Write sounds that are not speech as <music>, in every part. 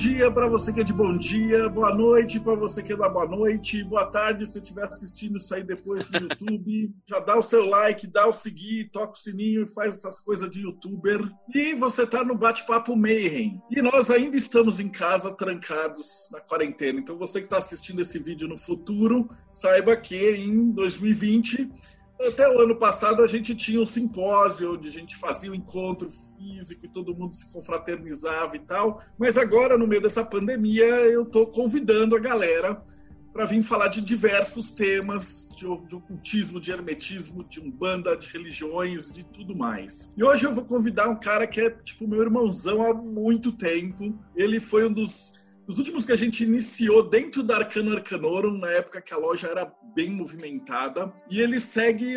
dia para você que é de bom dia, boa noite para você que é da boa noite, boa tarde se estiver assistindo isso aí depois no YouTube. <laughs> Já dá o seu like, dá o seguir, toca o sininho e faz essas coisas de youtuber. E você tá no Bate-Papo Mayhem. E nós ainda estamos em casa, trancados na quarentena. Então você que está assistindo esse vídeo no futuro, saiba que em 2020 até o ano passado a gente tinha um simpósio onde a gente fazia um encontro físico e todo mundo se confraternizava e tal. Mas agora, no meio dessa pandemia, eu estou convidando a galera para vir falar de diversos temas, de, de ocultismo, de hermetismo, de umbanda, de religiões, de tudo mais. E hoje eu vou convidar um cara que é tipo meu irmãozão há muito tempo. Ele foi um dos os últimos que a gente iniciou dentro da Arcano Arcanorum, na época que a loja era bem movimentada. E ele segue,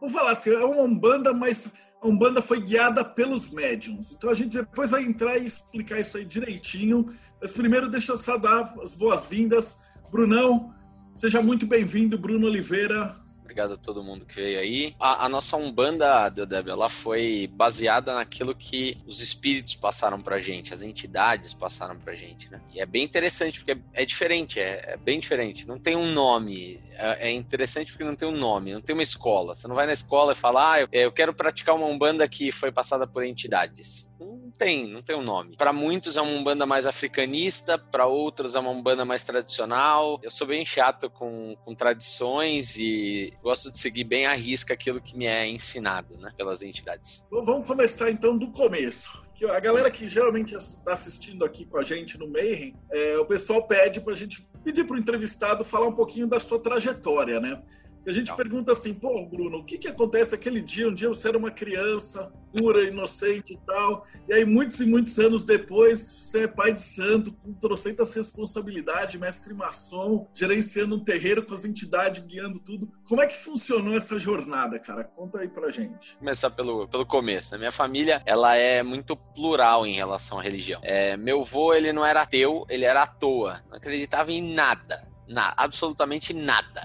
vou falar assim, é uma Umbanda, mas a Umbanda foi guiada pelos médiums. Então a gente depois vai entrar e explicar isso aí direitinho. Mas primeiro deixa eu só dar as boas-vindas. Brunão, seja muito bem-vindo, Bruno Oliveira. Obrigado a todo mundo que veio aí. A, a nossa Umbanda, Deodeb, ela foi baseada naquilo que os espíritos passaram pra gente, as entidades passaram pra gente, né? E é bem interessante, porque é, é diferente, é, é, bem diferente. Não tem um nome. É, é, interessante porque não tem um nome, não tem uma escola. Você não vai na escola e fala, ah, eu, eu quero praticar uma Umbanda que foi passada por entidades. Não tem, não tem um nome. Para muitos é uma Umbanda mais africanista, para outros é uma Umbanda mais tradicional. Eu sou bem chato com, com tradições e gosto de seguir bem à risca aquilo que me é ensinado, né, pelas entidades. Vamos começar então do começo. Que a galera que geralmente está assistindo aqui com a gente no Mayhem, é, o pessoal pede para a gente pedir para o entrevistado falar um pouquinho da sua trajetória, né? A gente Não. pergunta assim, pô, Bruno, o que, que acontece aquele dia? Um dia você era uma criança pura, inocente e tal, e aí muitos e muitos anos depois você é pai de santo, com trocentas responsabilidades, mestre maçom, gerenciando um terreiro com as entidades, guiando tudo. Como é que funcionou essa jornada, cara? Conta aí pra gente. Começar pelo, pelo começo. Né? Minha família, ela é muito plural em relação à religião. É, meu avô, ele não era ateu, ele era à toa. Não acreditava em nada. Na, absolutamente nada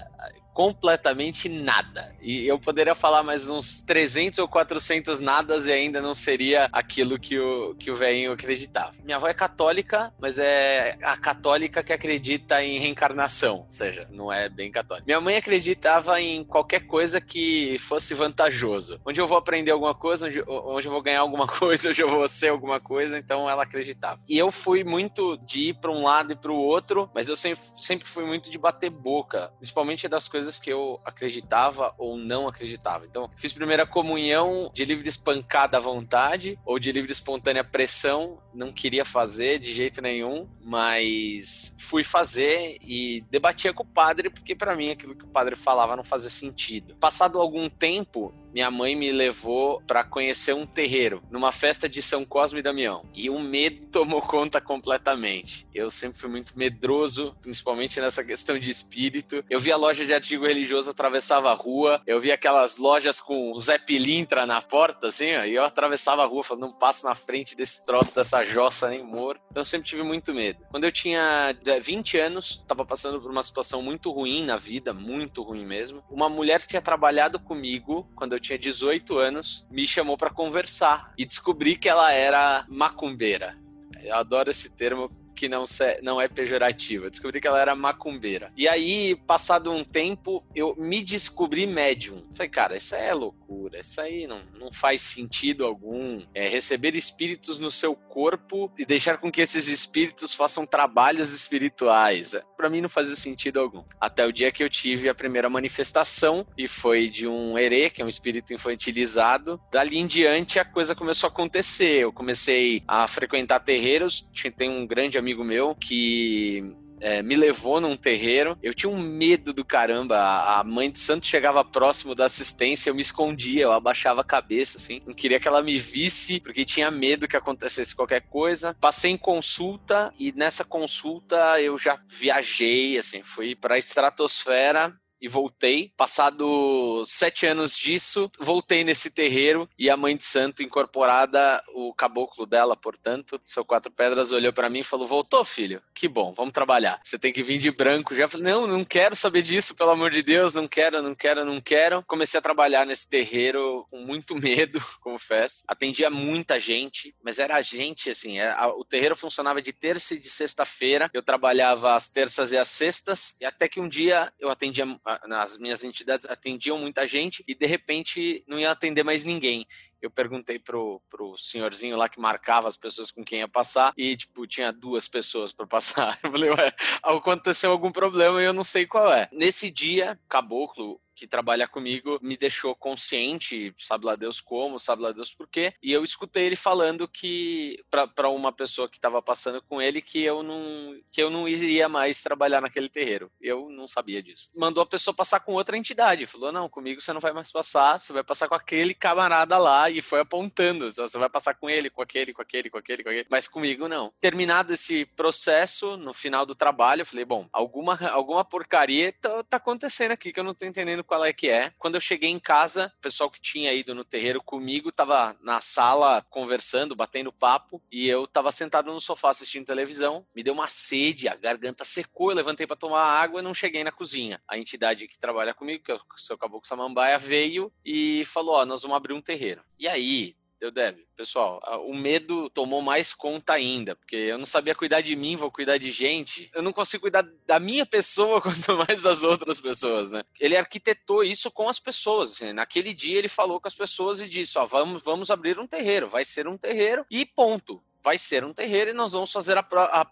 completamente nada. E eu poderia falar mais uns 300 ou 400 nadas e ainda não seria aquilo que o, que o velhinho acreditava. Minha avó é católica, mas é a católica que acredita em reencarnação, ou seja, não é bem católica. Minha mãe acreditava em qualquer coisa que fosse vantajoso. Onde eu vou aprender alguma coisa, onde, onde eu vou ganhar alguma <laughs> coisa, onde eu vou ser alguma coisa, então ela acreditava. E eu fui muito de ir para um lado e para o outro, mas eu sempre, sempre fui muito de bater boca, principalmente das coisas coisas que eu acreditava ou não acreditava. Então, fiz primeira comunhão de livre espancada à vontade ou de livre espontânea pressão, não queria fazer de jeito nenhum, mas fui fazer e debatia com o padre porque para mim aquilo que o padre falava não fazia sentido. Passado algum tempo, minha mãe me levou para conhecer um terreiro numa festa de São Cosme e Damião. E o medo tomou conta completamente. Eu sempre fui muito medroso, principalmente nessa questão de espírito. Eu via loja de artigo religioso, atravessava a rua. Eu via aquelas lojas com Zé Pilintra na porta, assim, ó, e eu atravessava a rua, falando, não passo na frente desse troço, dessa jossa nem morto. Então eu sempre tive muito medo. Quando eu tinha 20 anos, tava passando por uma situação muito ruim na vida, muito ruim mesmo. Uma mulher que tinha trabalhado comigo quando eu tinha 18 anos, me chamou para conversar e descobri que ela era macumbeira. Eu adoro esse termo que não, não é pejorativa. descobri que ela era macumbeira. E aí, passado um tempo, eu me descobri médium. Falei, cara, isso é loucura, isso aí não, não faz sentido algum. É receber espíritos no seu corpo e deixar com que esses espíritos façam trabalhos espirituais. É, Para mim não fazia sentido algum. Até o dia que eu tive a primeira manifestação e foi de um herê, que é um espírito infantilizado. Dali em diante a coisa começou a acontecer. Eu comecei a frequentar terreiros, tem um grande amigo amigo meu que é, me levou num terreiro. Eu tinha um medo do caramba. A mãe de santo chegava próximo da assistência, eu me escondia, eu abaixava a cabeça, assim. Não queria que ela me visse, porque tinha medo que acontecesse qualquer coisa. Passei em consulta e nessa consulta eu já viajei, assim, fui pra estratosfera e voltei. Passado sete anos disso, voltei nesse terreiro e a mãe de santo incorporada, o caboclo dela, portanto, seu quatro pedras, olhou para mim e falou: Voltou, filho? Que bom, vamos trabalhar. Você tem que vir de branco. Já falei: Não, não quero saber disso, pelo amor de Deus, não quero, não quero, não quero. Comecei a trabalhar nesse terreiro com muito <laughs> medo, confesso. Atendia muita gente, mas era gente assim. É, o terreiro funcionava de terça e de sexta-feira. Eu trabalhava às terças e às sextas, e até que um dia eu atendia, nas minhas entidades atendiam muita gente e de repente não ia atender mais ninguém eu perguntei pro, pro senhorzinho lá que marcava as pessoas com quem ia passar e, tipo, tinha duas pessoas para passar. <laughs> Eu falei, ué, aconteceu algum problema e eu não sei qual é. Nesse dia, caboclo, que trabalha comigo me deixou consciente, sabe lá Deus como, sabe lá Deus por quê, e eu escutei ele falando que para uma pessoa que estava passando com ele que eu não que eu não iria mais trabalhar naquele terreiro. Eu não sabia disso. Mandou a pessoa passar com outra entidade, falou: "Não, comigo você não vai mais passar, você vai passar com aquele camarada lá" e foi apontando, você vai passar com ele, com aquele, com aquele, com aquele, com aquele, mas comigo não. Terminado esse processo, no final do trabalho, eu falei: "Bom, alguma alguma porcaria tá, tá acontecendo aqui que eu não tô entendendo qual é que é. Quando eu cheguei em casa, o pessoal que tinha ido no terreiro comigo tava na sala conversando, batendo papo, e eu tava sentado no sofá assistindo televisão. Me deu uma sede, a garganta secou, eu levantei para tomar água e não cheguei na cozinha. A entidade que trabalha comigo, que é o seu Caboclo Samambaia, veio e falou: Ó, nós vamos abrir um terreiro. E aí, eu deve. Pessoal, o medo tomou mais conta ainda, porque eu não sabia cuidar de mim, vou cuidar de gente. Eu não consigo cuidar da minha pessoa, <laughs> quanto mais das outras pessoas, né? Ele arquitetou isso com as pessoas. Assim, naquele dia ele falou com as pessoas e disse: ó, vamos, vamos abrir um terreiro, vai ser um terreiro e ponto vai ser um terreiro e nós vamos fazer a,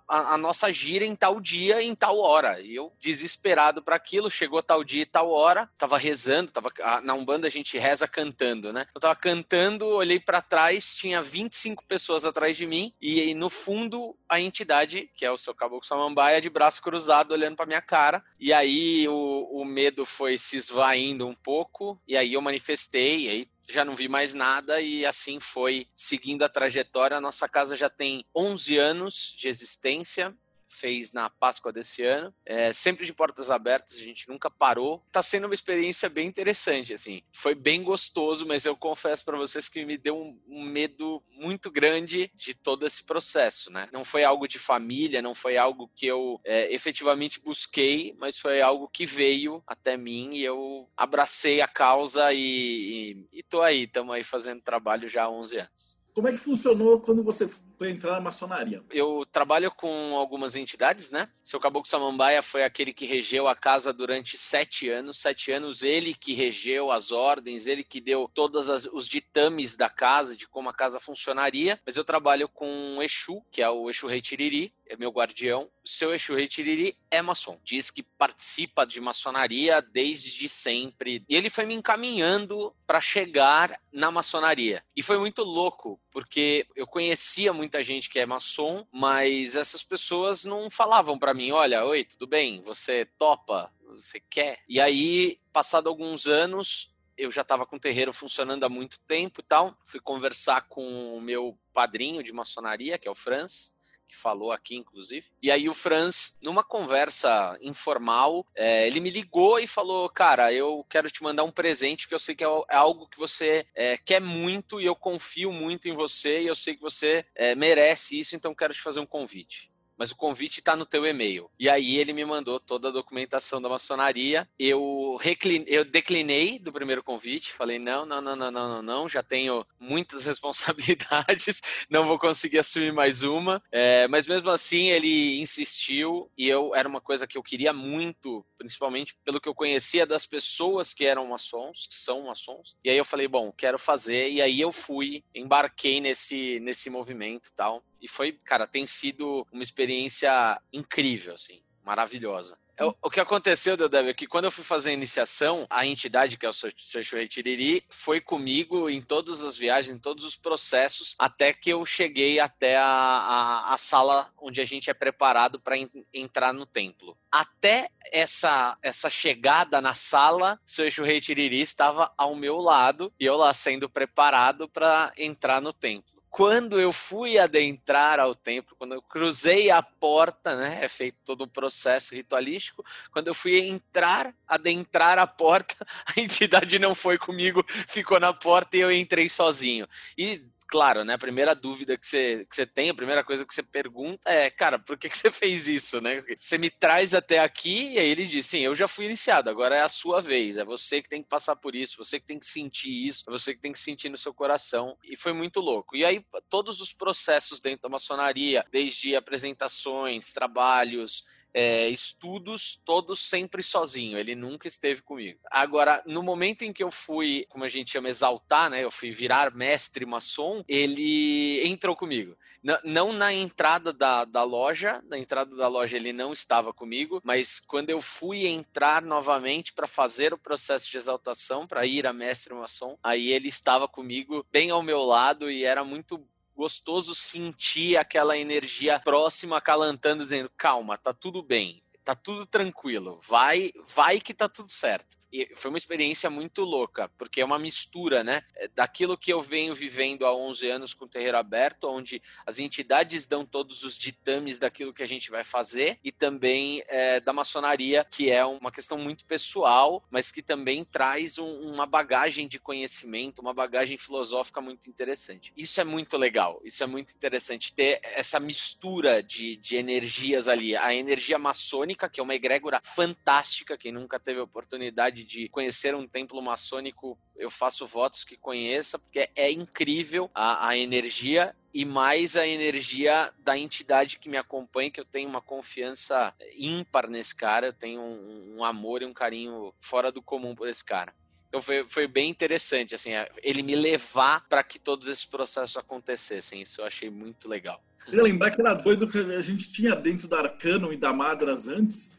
a, a, nossa gira em tal dia, em tal hora. E eu, desesperado para aquilo, chegou tal dia e tal hora, tava rezando, tava, na Umbanda a gente reza cantando, né? Eu tava cantando, olhei para trás, tinha 25 pessoas atrás de mim, e, e no fundo a entidade, que é o seu Caboclo Samambaia, de braço cruzado, olhando para minha cara. E aí o, o medo foi se esvaindo um pouco, e aí eu manifestei, e aí já não vi mais nada e assim foi seguindo a trajetória. A nossa casa já tem 11 anos de existência fez na Páscoa desse ano, é, sempre de portas abertas, a gente nunca parou. Tá sendo uma experiência bem interessante, assim. Foi bem gostoso, mas eu confesso para vocês que me deu um, medo muito grande de todo esse processo, né? Não foi algo de família, não foi algo que eu é, efetivamente busquei, mas foi algo que veio até mim e eu abracei a causa e, e, e tô aí, estamos aí fazendo trabalho já há 11 anos. Como é que funcionou quando você entrar na maçonaria? Eu trabalho com algumas entidades, né? Seu Caboclo Samambaia foi aquele que regeu a casa durante sete anos. Sete anos, ele que regeu as ordens, ele que deu todos os ditames da casa, de como a casa funcionaria. Mas eu trabalho com o Exu, que é o Exu Rei Tiriri, é meu guardião. O seu Exu Rei Tiriri é maçom. Diz que participa de maçonaria desde sempre. E ele foi me encaminhando para chegar na maçonaria. E foi muito louco, porque eu conhecia muita gente que é maçom, mas essas pessoas não falavam para mim: olha, oi, tudo bem? Você topa? Você quer? E aí, passado alguns anos, eu já estava com o terreiro funcionando há muito tempo e tal. Fui conversar com o meu padrinho de maçonaria, que é o Franz que falou aqui, inclusive. E aí o Franz, numa conversa informal, é, ele me ligou e falou: Cara, eu quero te mandar um presente, que eu sei que é, é algo que você é, quer muito e eu confio muito em você e eu sei que você é, merece isso, então quero te fazer um convite mas o convite está no teu e-mail. E aí ele me mandou toda a documentação da maçonaria. Eu, recline, eu declinei do primeiro convite, falei não, não, não, não, não, não, não, já tenho muitas <laughs> responsabilidades, não vou conseguir assumir mais uma. É, mas mesmo assim ele insistiu e eu era uma coisa que eu queria muito, principalmente pelo que eu conhecia das pessoas que eram maçons, que são maçons. E aí eu falei, bom, quero fazer. E aí eu fui, embarquei nesse nesse movimento, tal. E foi, cara, tem sido uma experiência incrível, assim, maravilhosa. É, o que aconteceu, Deodébio, é que quando eu fui fazer a iniciação, a entidade, que é o Seixo Tiriri, foi comigo em todas as viagens, em todos os processos, até que eu cheguei até a, a, a sala onde a gente é preparado para entrar no templo. Até essa, essa chegada na sala, o Seixo Tiriri estava ao meu lado e eu lá sendo preparado para entrar no templo. Quando eu fui adentrar ao templo, quando eu cruzei a porta, né, é feito todo um processo ritualístico, quando eu fui entrar, adentrar a porta, <laughs> a entidade não foi comigo, ficou na porta e eu entrei sozinho. E claro, né? A primeira dúvida que você, que você tem, a primeira coisa que você pergunta é, cara, por que, que você <laughs> fez isso, né? Você me traz até aqui e aí ele diz, sim, eu já fui iniciado, agora é a sua vez, é você que tem que passar por isso, você que tem que sentir isso, é você que tem que sentir no seu coração. E foi muito louco. E aí, todos os processos dentro da maçonaria, desde apresentações, trabalhos, é, estudos todos sempre sozinho, ele nunca esteve comigo. Agora, no momento em que eu fui, como a gente chama, exaltar, né, eu fui virar mestre maçom, ele entrou comigo. N não na entrada da, da loja, na entrada da loja ele não estava comigo, mas quando eu fui entrar novamente para fazer o processo de exaltação, para ir a mestre maçom, aí ele estava comigo bem ao meu lado e era muito gostoso sentir aquela energia próxima calantando, dizendo: calma, tá tudo bem, tá tudo tranquilo, vai, vai que tá tudo certo. E foi uma experiência muito louca, porque é uma mistura, né? É, daquilo que eu venho vivendo há 11 anos com o terreiro aberto, onde as entidades dão todos os ditames daquilo que a gente vai fazer, e também é, da maçonaria, que é uma questão muito pessoal, mas que também traz um, uma bagagem de conhecimento, uma bagagem filosófica muito interessante. Isso é muito legal, isso é muito interessante, ter essa mistura de, de energias ali. A energia maçônica, que é uma egrégora fantástica, quem nunca teve oportunidade oportunidade de conhecer um templo maçônico, eu faço votos que conheça, porque é incrível a, a energia e mais a energia da entidade que me acompanha, que eu tenho uma confiança ímpar nesse cara, eu tenho um, um amor e um carinho fora do comum por esse cara. Então foi, foi bem interessante, assim, ele me levar para que todos esses processos acontecessem. Isso eu achei muito legal. Queria lembrar que era doido que a gente tinha dentro da Arcano e da Madras antes,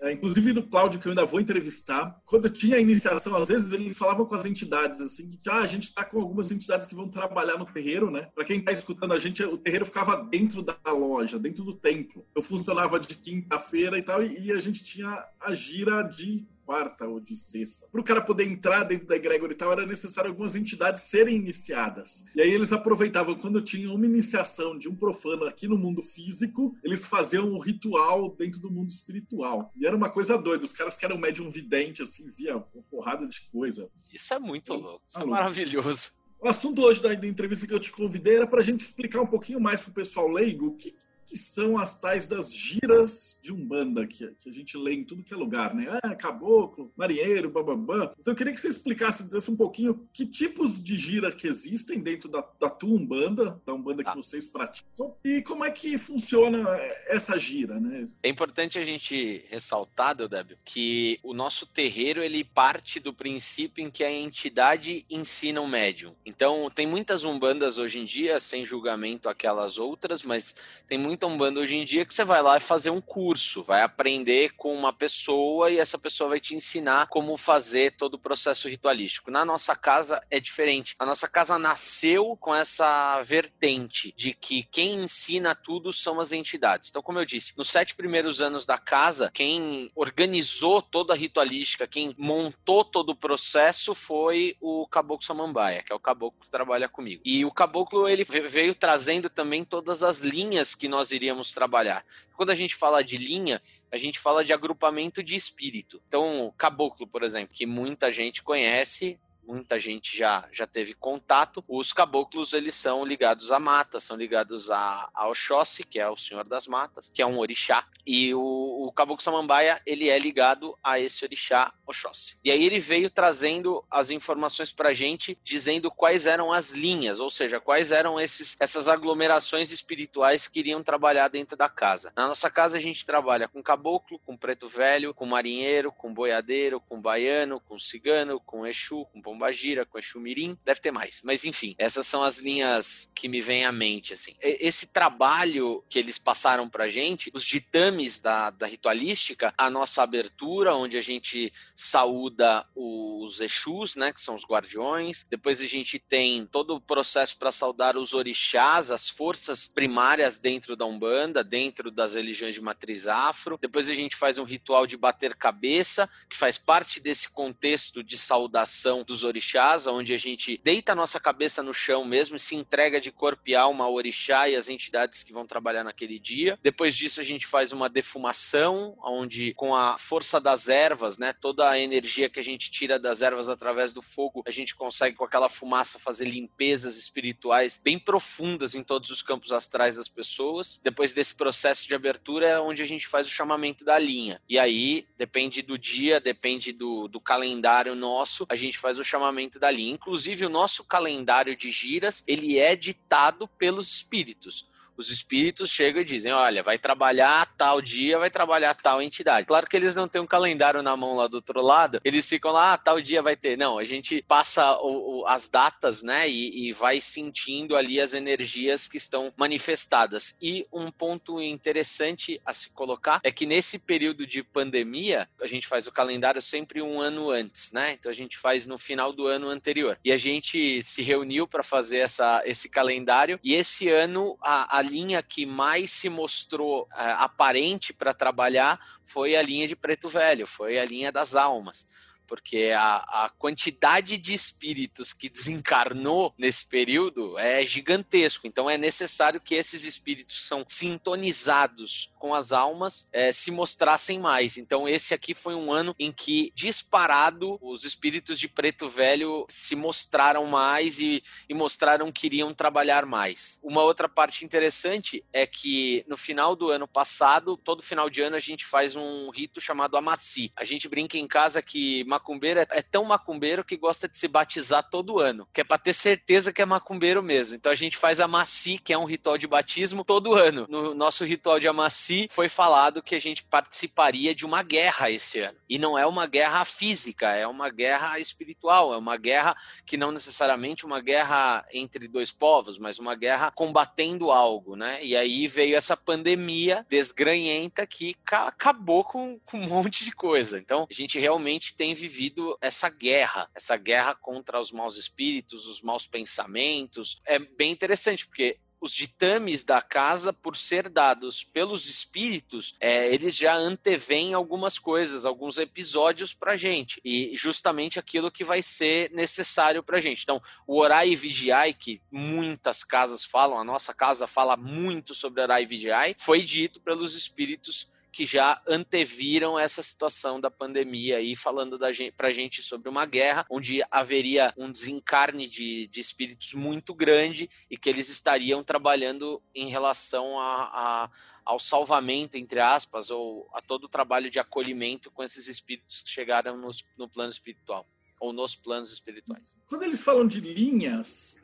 é, inclusive do Cláudio, que eu ainda vou entrevistar. Quando tinha a iniciação, às vezes ele falava com as entidades, assim, que ah, a gente está com algumas entidades que vão trabalhar no terreiro, né? Para quem está escutando a gente, o terreiro ficava dentro da loja, dentro do templo. Eu funcionava de quinta-feira e tal, e, e a gente tinha a gira de quarta ou de sexta. Para o cara poder entrar dentro da egrégora e tal, era necessário algumas entidades serem iniciadas. E aí eles aproveitavam quando tinha uma iniciação de um profano aqui no mundo físico, eles faziam um ritual dentro do mundo espiritual. E era uma coisa doida. Os caras que eram médium vidente, assim, via uma porrada de coisa. Isso é muito louco. Isso é maravilhoso. O assunto hoje da, entrevista que eu te convidei era para a gente explicar um pouquinho mais para o pessoal leigo o que, que são as tais das giras de Umbanda, que, que a gente lê em tudo que é lugar, né? Ah, caboclo, marinheiro, bababã. Então eu queria que você explicasse um pouquinho que tipos de gira que existem dentro da, da tua Umbanda, da Umbanda que ah. vocês praticam, e como é que funciona essa gira, né? É importante a gente ressaltar, Deodébio, que o nosso terreiro, ele parte do princípio em que a entidade ensina o médium. Então, tem muitas Umbandas hoje em dia, sem julgamento aquelas outras, mas tem muitas muita Umbanda hoje em dia que você vai lá e fazer um curso, vai aprender com uma pessoa e essa pessoa vai te ensinar como fazer todo o processo ritualístico. Na nossa casa é diferente. A nossa casa nasceu com essa vertente de que quem ensina tudo são as entidades. Então, como eu disse, nos sete primeiros anos da casa, quem organizou toda a ritualística, quem montou todo o processo foi o Caboclo Samambaia, que é o caboclo que trabalha comigo. E o caboclo ele veio trazendo também todas as linhas que nós nós iríamos trabalhar. Quando a gente fala de linha, a gente fala de agrupamento de espírito. Então, caboclo, por exemplo, que muita gente conhece, muita gente já, já teve contato. Os caboclos, eles são ligados à mata, são ligados a, ao Oxóssi, que é o senhor das matas, que é um orixá. E o, o caboclo samambaia, ele é ligado a esse orixá Oxóssi. E aí ele veio trazendo as informações pra gente, dizendo quais eram as linhas, ou seja, quais eram esses, essas aglomerações espirituais que iriam trabalhar dentro da casa. Na nossa casa a gente trabalha com caboclo, com preto velho, com marinheiro, com boiadeiro, com baiano, com cigano, com exu, com Pombagira, com a Xumirim, deve ter mais. Mas enfim, essas são as linhas que me vêm à mente, assim. Esse trabalho que eles passaram pra gente, os ditames da, da ritualística, a nossa abertura, onde a gente saúda os Exus, né, que são os guardiões. Depois a gente tem todo o processo para saudar os orixás, as forças primárias dentro da Umbanda, dentro das religiões de matriz afro. Depois a gente faz um ritual de bater cabeça, que faz parte desse contexto de saudação dos orixás, onde a gente deita a nossa cabeça no chão mesmo e se entrega de corpo e alma ao orixá e às entidades que vão trabalhar naquele dia. Depois disso, a gente faz uma defumação, onde com a força das ervas, né, toda a energia que a gente tira das ervas através do fogo, a gente consegue com aquela fumaça fazer limpezas espirituais bem profundas em todos os campos astrais das pessoas. Depois desse processo de abertura é onde a gente faz o chamamento da linha. E aí, depende do dia, depende do, do calendário nosso, a gente faz o chamamento da linha. Inclusive, o nosso calendário de giras, ele é ditado pelos espíritos os espíritos chegam e dizem: olha, vai trabalhar tal dia, vai trabalhar tal entidade. Claro que eles não têm um calendário na mão lá do outro lado, eles ficam lá, ah, tal dia vai ter. Não, a gente passa o, o, as datas, né, e, e vai sentindo ali as energias que estão manifestadas. E um ponto interessante a se colocar é que nesse período de pandemia, a gente faz o calendário sempre um ano antes, né? Então a gente faz no final do ano anterior. E a gente se reuniu para fazer essa, esse calendário, e esse ano a, a linha que mais se mostrou uh, aparente para trabalhar foi a linha de Preto Velho, foi a linha das almas porque a, a, quantidade de espíritos que desencarnou nesse período é gigantesco. Então é necessário que esses espíritos são sintonizados com as almas é, se mostrassem mais. Então esse aqui foi um ano em que disparado os espíritos de preto velho se mostraram mais e, e mostraram que iriam trabalhar mais. Uma outra parte interessante é que no final do ano passado, todo final de ano a gente faz um rito chamado Amaci. A gente brinca em casa que macumbeiro é, é, tão macumbeiro que gosta de se batizar todo ano, que é para ter certeza que é macumbeiro mesmo. Então a gente faz a Maci, que é um ritual de batismo, todo ano. No nosso ritual de Amaci foi falado que a gente participaria de uma guerra esse ano. E não é uma guerra física, é uma guerra espiritual, é uma guerra que não necessariamente uma guerra entre dois povos, mas uma guerra combatendo algo, né? E aí veio essa pandemia desgranhenta que acabou com, com um monte de coisa. Então a gente realmente tem vivido essa guerra, essa guerra contra os maus espíritos, os maus pensamentos. É bem interessante, porque os ditames da casa, por ser dados pelos espíritos, é, eles já antevêm algumas coisas, alguns episódios para gente e justamente aquilo que vai ser necessário para gente. Então, o orai e vigiai, que muitas casas falam, a nossa casa fala muito sobre orai e vigiai, foi dito pelos espíritos que já anteviram essa situação da pandemia aí, falando da gente, pra gente sobre uma guerra onde haveria um desencarne de, de espíritos muito grande e que eles estariam trabalhando em relação a, a ao salvamento, entre aspas, ou a todo o trabalho de acolhimento com esses espíritos que chegaram nos, no plano espiritual ou nos planos espirituais. Quando eles falam de linhas,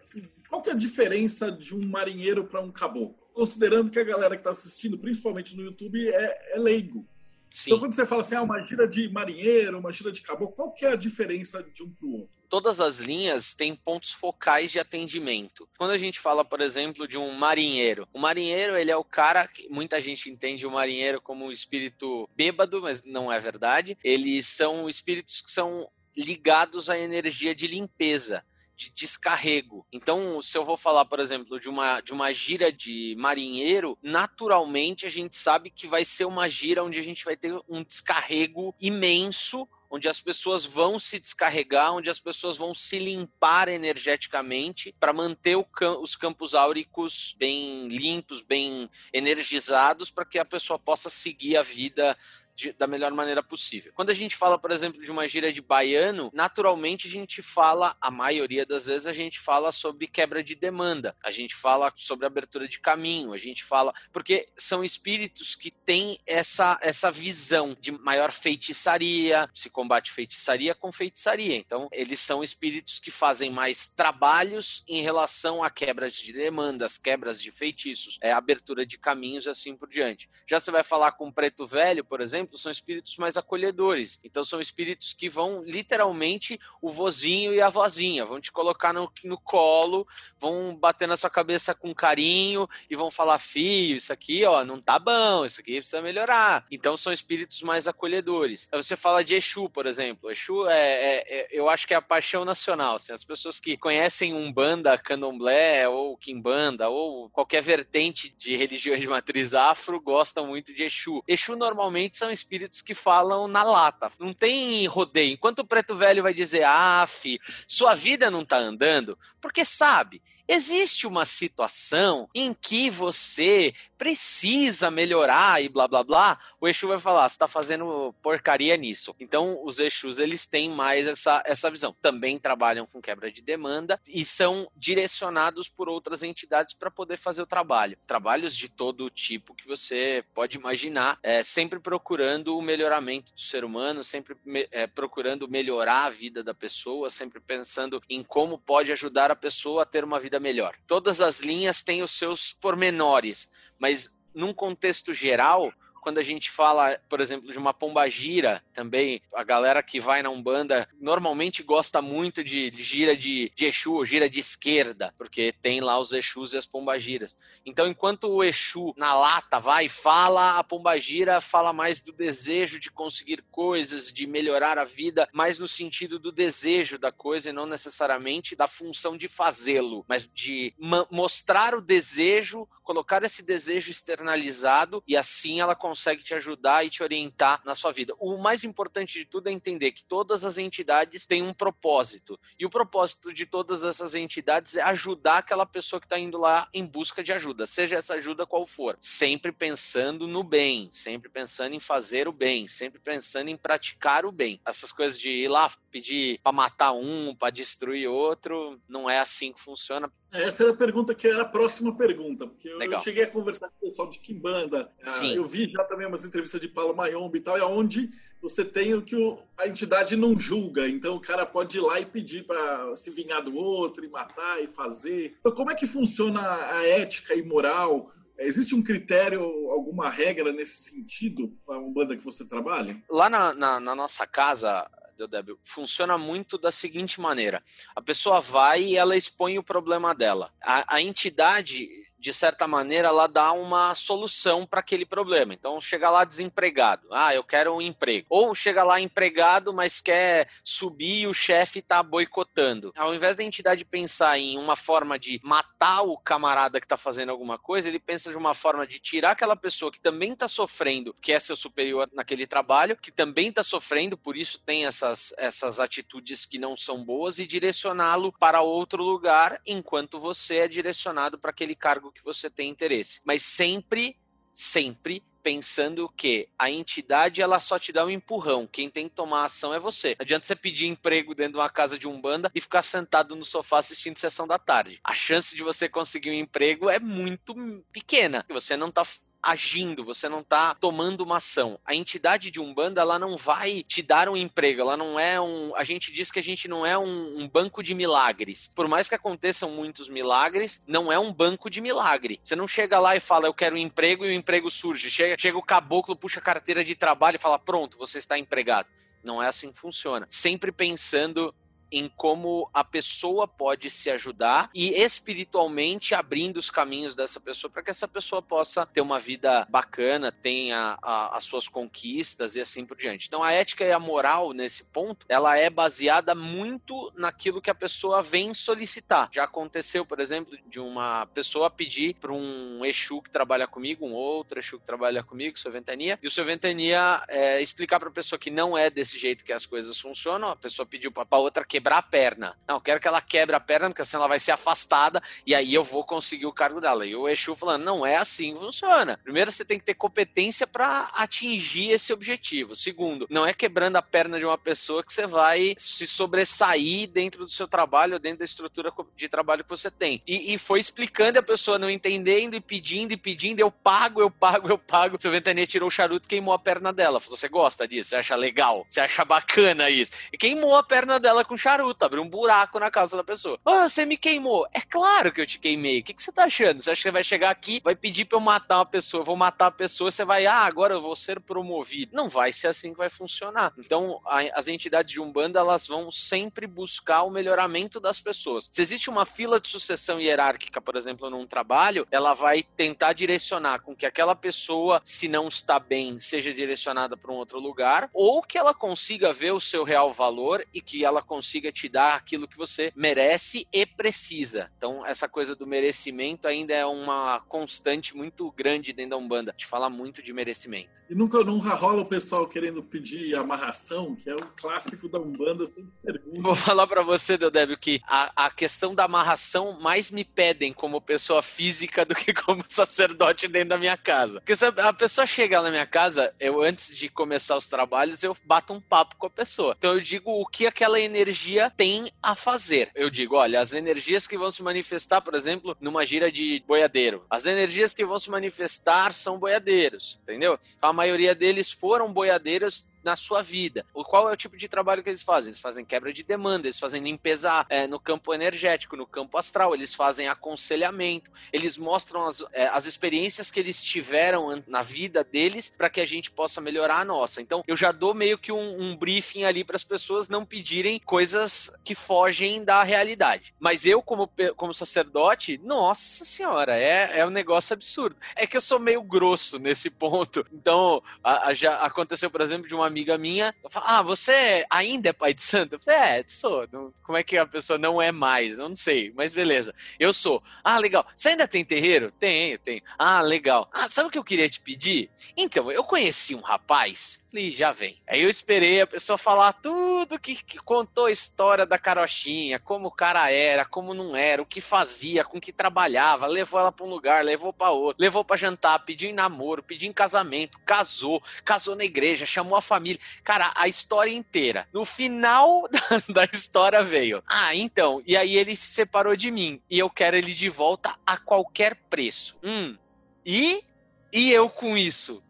qual que é a diferença de um marinheiro para um caboclo? Considerando que a galera que está assistindo, principalmente no YouTube, é, é leigo. Sim. Então, quando você fala assim, ah, uma gira de marinheiro, uma gira de caboclo, qual que é a diferença de um para o outro? Todas as linhas têm pontos focais de atendimento. Quando a gente fala, por exemplo, de um marinheiro, o marinheiro ele é o cara que muita gente entende o marinheiro como um espírito bêbado, mas não é verdade. Eles são espíritos que são ligados à energia de limpeza de descarrego. Então, se eu vou falar, por exemplo, de uma, de uma gira de marinheiro, naturalmente a gente sabe que vai ser uma gira onde a gente vai ter um descarrego imenso onde as pessoas vão se descarregar, onde as pessoas vão se limpar energeticamente para manter cam os campos áuricos bem limpos, bem energizados, para que a pessoa possa seguir a vida de, da melhor maneira possível. Quando a gente fala, por exemplo, de uma gira de baiano, naturalmente a gente fala, a maioria das vezes, a gente fala sobre quebra de demanda, a gente fala sobre abertura de caminho, a gente fala. Porque são espíritos que têm essa, essa visão de maior feitiçaria, se combate feitiçaria com feitiçaria. Então, eles são espíritos que fazem mais trabalhos em relação a quebras de demandas, quebras de feitiços, é, abertura de caminhos e assim por diante. Já você vai falar com o preto velho, por exemplo exemplo, são espíritos mais acolhedores. Então, são espíritos que vão literalmente o vozinho e a vozinha, vão te colocar no, no colo, vão bater na sua cabeça com carinho e vão falar: filho, isso aqui ó, não tá bom, isso aqui precisa melhorar. Então, são espíritos mais acolhedores. Aí você fala de Exu, por exemplo. Exu é, é, é eu acho que é a paixão nacional. Assim, as pessoas que conhecem Umbanda, Candomblé ou Kimbanda ou qualquer vertente de religiões de matriz afro gostam muito de Exu. Exu normalmente são espíritos que falam na lata. Não tem rodeio. Enquanto o preto velho vai dizer, ah, fi, sua vida não tá andando, porque sabe, existe uma situação em que você precisa melhorar e blá blá blá, o Exu vai falar, você está fazendo porcaria nisso. Então, os Exus, eles têm mais essa, essa visão. Também trabalham com quebra de demanda e são direcionados por outras entidades para poder fazer o trabalho. Trabalhos de todo tipo que você pode imaginar, é, sempre procurando o melhoramento do ser humano, sempre é, procurando melhorar a vida da pessoa, sempre pensando em como pode ajudar a pessoa a ter uma vida melhor. Todas as linhas têm os seus pormenores, mas num contexto geral, quando a gente fala, por exemplo, de uma pombagira, também a galera que vai na Umbanda normalmente gosta muito de, gira de, de Exu, gira de esquerda, porque tem lá os Exus e as pombagiras. Então, enquanto o Exu na lata vai e fala, a pombagira fala mais do desejo de conseguir coisas, de melhorar a vida, mais no sentido do desejo da coisa e não necessariamente da função de fazê-lo, mas de mostrar o desejo, colocar esse desejo externalizado e assim ela consegue consegue te ajudar e te orientar na sua vida. O mais importante de tudo é entender que todas as entidades têm um propósito. E o propósito de todas essas entidades é ajudar aquela pessoa que está indo lá em busca de ajuda, seja essa ajuda qual for. Sempre pensando no bem, sempre pensando em fazer o bem, sempre pensando em praticar o bem. Essas coisas de ir lá pedir para matar um, para destruir outro, não é assim que funciona. Essa era a pergunta que era a próxima pergunta, porque eu Legal. cheguei a conversar com o pessoal de Kimbanda. Ah, Sim. Eu vi já também umas entrevistas de Paulo Mayombe e tal, e onde você tem o que a entidade não julga. Então o cara pode ir lá e pedir para se vingar do outro, e matar, e fazer. Então, como é que funciona a ética e moral? Existe um critério, alguma regra nesse sentido, a Umbanda que você trabalha? Lá na, na, na nossa casa, Deodébio, funciona muito da seguinte maneira: a pessoa vai e ela expõe o problema dela. A, a entidade de certa maneira, ela dá uma solução para aquele problema. Então, chega lá desempregado. Ah, eu quero um emprego. Ou chega lá empregado, mas quer subir e o chefe está boicotando. Ao invés da entidade pensar em uma forma de matar o camarada que está fazendo alguma coisa, ele pensa de uma forma de tirar aquela pessoa que também está sofrendo, que é seu superior naquele trabalho, que também está sofrendo, por isso tem essas, essas atitudes que não são boas, e direcioná-lo para outro lugar, enquanto você é direcionado para aquele cargo que você tem interesse. Mas sempre, sempre pensando que a entidade ela só te dá um empurrão. Quem tem que tomar ação é você. Não adianta você pedir emprego dentro de uma casa de umbanda e ficar sentado no sofá assistindo sessão da tarde. A chance de você conseguir um emprego é muito pequena. Você não está agindo, você não está tomando uma ação. A entidade de Umbanda, ela não vai te dar um emprego, ela não é um. A gente diz que a gente não é um, um banco de milagres. Por mais que aconteçam muitos milagres, não é um banco de milagre. Você não chega lá e fala, eu quero um emprego e o emprego surge. Chega, chega o caboclo, puxa a carteira de trabalho e fala, pronto, você está empregado. Não é assim que funciona. Sempre pensando em como a pessoa pode se ajudar e espiritualmente abrindo os caminhos dessa pessoa para que essa pessoa possa ter uma vida bacana, tenha a, as suas conquistas e assim por diante. Então a ética e a moral nesse ponto, ela é baseada muito naquilo que a pessoa vem solicitar. Já aconteceu, por exemplo, de uma pessoa pedir para um Exu que trabalha comigo, um outro Exu que trabalha comigo, seu Ventania, e o seu Ventania é, explicar para a pessoa que não é desse jeito que as coisas funcionam, a pessoa pediu para outra quebrar quebrar a perna. Não, quero que ela quebre a perna, porque assim ela vai ser afastada e aí eu vou conseguir o cargo dela. E o Exu falando, não é assim que funciona. Primeiro, você tem que ter competência para atingir esse objetivo. Segundo, não é quebrando a perna de uma pessoa que você vai se sobressair dentro do seu trabalho, dentro da estrutura de trabalho que você tem. E, e foi explicando a pessoa não entendendo e pedindo e pedindo, eu pago, eu pago, eu pago. Seu ventania tirou o charuto e queimou a perna dela. Falou, você gosta disso? Você acha legal? Você acha bacana isso? E queimou a perna dela com charuto abriu um buraco na casa da pessoa. Ah, oh, você me queimou. É claro que eu te queimei. O que, que você tá achando? Você acha que vai chegar aqui, vai pedir pra eu matar uma pessoa, eu vou matar a pessoa, você vai, ah, agora eu vou ser promovido. Não vai ser assim que vai funcionar. Então, a, as entidades de Umbanda, elas vão sempre buscar o melhoramento das pessoas. Se existe uma fila de sucessão hierárquica, por exemplo, num trabalho, ela vai tentar direcionar com que aquela pessoa, se não está bem, seja direcionada para um outro lugar, ou que ela consiga ver o seu real valor e que ela consiga consiga te dar aquilo que você merece e precisa. Então, essa coisa do merecimento ainda é uma constante muito grande dentro da Umbanda. De falar muito de merecimento. E nunca, nunca rola o pessoal querendo pedir amarração, que é o clássico da Umbanda, sem pergunta. Vou falar para você, Deodébio, que a, a questão da amarração mais me pedem como pessoa física do que como sacerdote dentro da minha casa. Porque se a pessoa chega na minha casa, eu antes de começar os trabalhos, eu bato um papo com a pessoa. Então eu digo o que aquela energia tem a fazer. Eu digo, olha, as energias que vão se manifestar, por exemplo, numa gira de boiadeiro. As energias que vão se manifestar são boiadeiros, entendeu? Então, a maioria deles foram boiadeiros na sua vida. O qual é o tipo de trabalho que eles fazem? Eles fazem quebra de demanda, eles fazem limpeza é, no campo energético, no campo astral, eles fazem aconselhamento, eles mostram as, é, as experiências que eles tiveram na vida deles para que a gente possa melhorar a nossa. Então, eu já dou meio que um, um briefing ali para as pessoas não pedirem coisas que fogem da realidade. Mas eu, como, como sacerdote, nossa senhora, é, é um negócio absurdo. É que eu sou meio grosso nesse ponto. Então, a, a, já aconteceu, por exemplo, de uma amiga minha, falo, ah, você ainda é pai de santo? Eu falei, é, sou. como é que a pessoa não é mais? Eu não sei, mas beleza. Eu sou. Ah, legal. Você ainda tem terreiro? Tenho, tenho. Ah, legal. Ah, sabe o que eu queria te pedir? Então, eu conheci um rapaz Falei, já vem. Aí eu esperei a pessoa falar tudo que, que, contou a história da carochinha, como o cara era, como não era, o que fazia, com que trabalhava, levou ela para um lugar, levou para outro, levou para jantar, pediu em namoro, pediu em casamento, casou, casou na igreja, chamou a família. Cara, a história inteira. No final <laughs> da, da história veio. Ah, então, e aí ele se separou de mim e eu quero ele de volta a qualquer preço. Hum. E e eu com isso?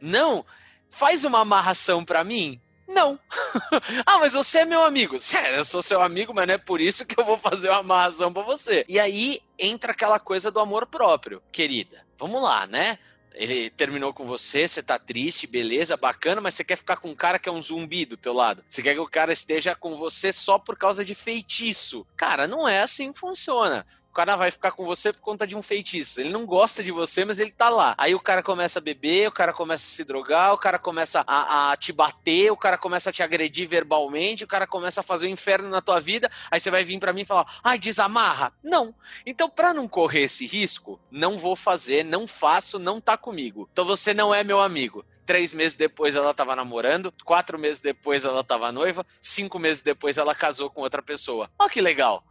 Não, faz uma amarração para mim? Não. <laughs> ah, mas você é meu amigo. Sério, eu sou seu amigo, mas não é por isso que eu vou fazer uma amarração para você. E aí entra aquela coisa do amor próprio, querida. Vamos lá, né? Ele terminou com você, você tá triste, beleza, bacana, mas você quer ficar com um cara que é um zumbi do teu lado. Você quer que o cara esteja com você só por causa de feitiço. Cara, não é assim que funciona. O cara vai ficar com você por conta de um feitiço. Ele não gosta de você, mas ele tá lá. Aí o cara começa a beber, o cara começa a se drogar, o cara começa a, a te bater, o cara começa a te agredir verbalmente, o cara começa a fazer um inferno na tua vida. Aí você vai vir para mim e falar: ai, desamarra. Não. Então, para não correr esse risco, não vou fazer, não faço, não tá comigo. Então você não é meu amigo. Três meses depois ela tava namorando, quatro meses depois ela tava noiva, cinco meses depois ela casou com outra pessoa. Olha que legal.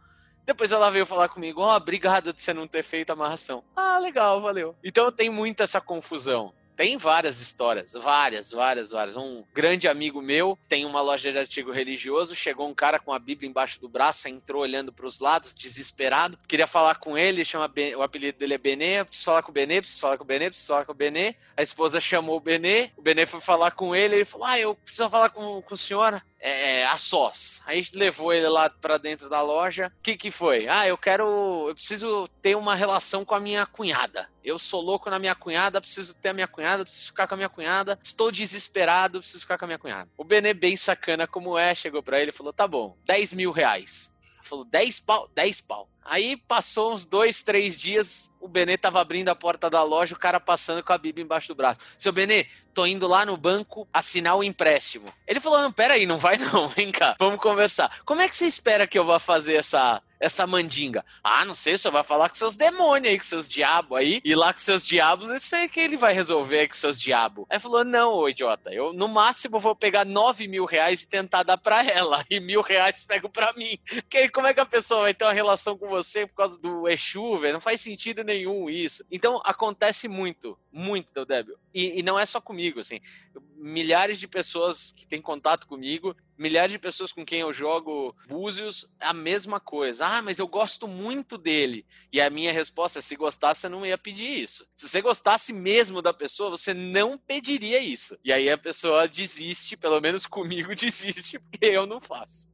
Depois ela veio falar comigo, ó, oh, obrigado de você não ter feito a amarração. Ah, legal, valeu. Então tem muita essa confusão. Tem várias histórias, várias, várias, várias. Um grande amigo meu tem uma loja de artigo religioso. Chegou um cara com a Bíblia embaixo do braço, entrou olhando para os lados, desesperado. Queria falar com ele, chama ben, o apelido dele é Benê. Preciso falar com o Benê, preciso falar com o Benê, preciso falar com o Benê. A esposa chamou o Benê, o Benê foi falar com ele. Ele falou: Ah, eu preciso falar com, com o senhor é, a sós. Aí levou ele lá para dentro da loja. O que que foi? Ah, eu quero, eu preciso ter uma relação com a minha cunhada. Eu sou louco na minha cunhada, preciso ter a minha cunhada, preciso ficar com a minha cunhada. Estou desesperado, preciso ficar com a minha cunhada. O Benê, bem sacana como é, chegou para ele e falou: tá bom, 10 mil reais. Falou, 10 pau, 10 pau. Aí passou uns dois, três dias, o Benê tava abrindo a porta da loja, o cara passando com a Bíblia embaixo do braço. Seu Benê, tô indo lá no banco assinar o empréstimo. Ele falou: não, peraí, não vai não, <laughs> vem cá, vamos conversar. Como é que você espera que eu vá fazer essa, essa mandinga? Ah, não sei, só vai falar com seus demônios aí, com seus diabos aí. E lá com seus diabos, eu sei que ele vai resolver aí com seus diabos. Aí falou: não, ô idiota, eu no máximo vou pegar nove mil reais e tentar dar pra ela. <laughs> E mil reais pego pra mim. <laughs> Que, como é que a pessoa vai ter uma relação com você por causa do Exu, velho? Não faz sentido nenhum isso. Então acontece muito, muito, Deodébio. E, e não é só comigo, assim. Milhares de pessoas que têm contato comigo milhares de pessoas com quem eu jogo Búzios, a mesma coisa. Ah, mas eu gosto muito dele. E a minha resposta é: se gostasse, você não ia pedir isso. Se você gostasse mesmo da pessoa, você não pediria isso. E aí a pessoa desiste, pelo menos comigo <laughs> desiste, porque eu não faço.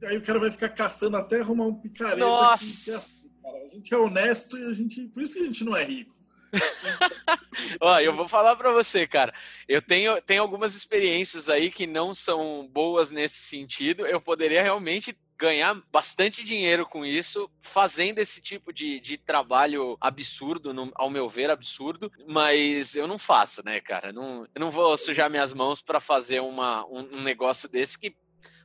E aí o cara vai ficar caçando até arrumar um picareta. Nossa! É assim, a gente é honesto e a gente. Por isso que a gente não é rico. <laughs> Ó, eu vou falar para você, cara. Eu tenho, tenho algumas experiências aí que não são boas nesse sentido. Eu poderia realmente ganhar bastante dinheiro com isso, fazendo esse tipo de, de trabalho absurdo, no, ao meu ver, absurdo, mas eu não faço, né, cara? Não, eu não vou sujar minhas mãos para fazer uma, um, um negócio desse que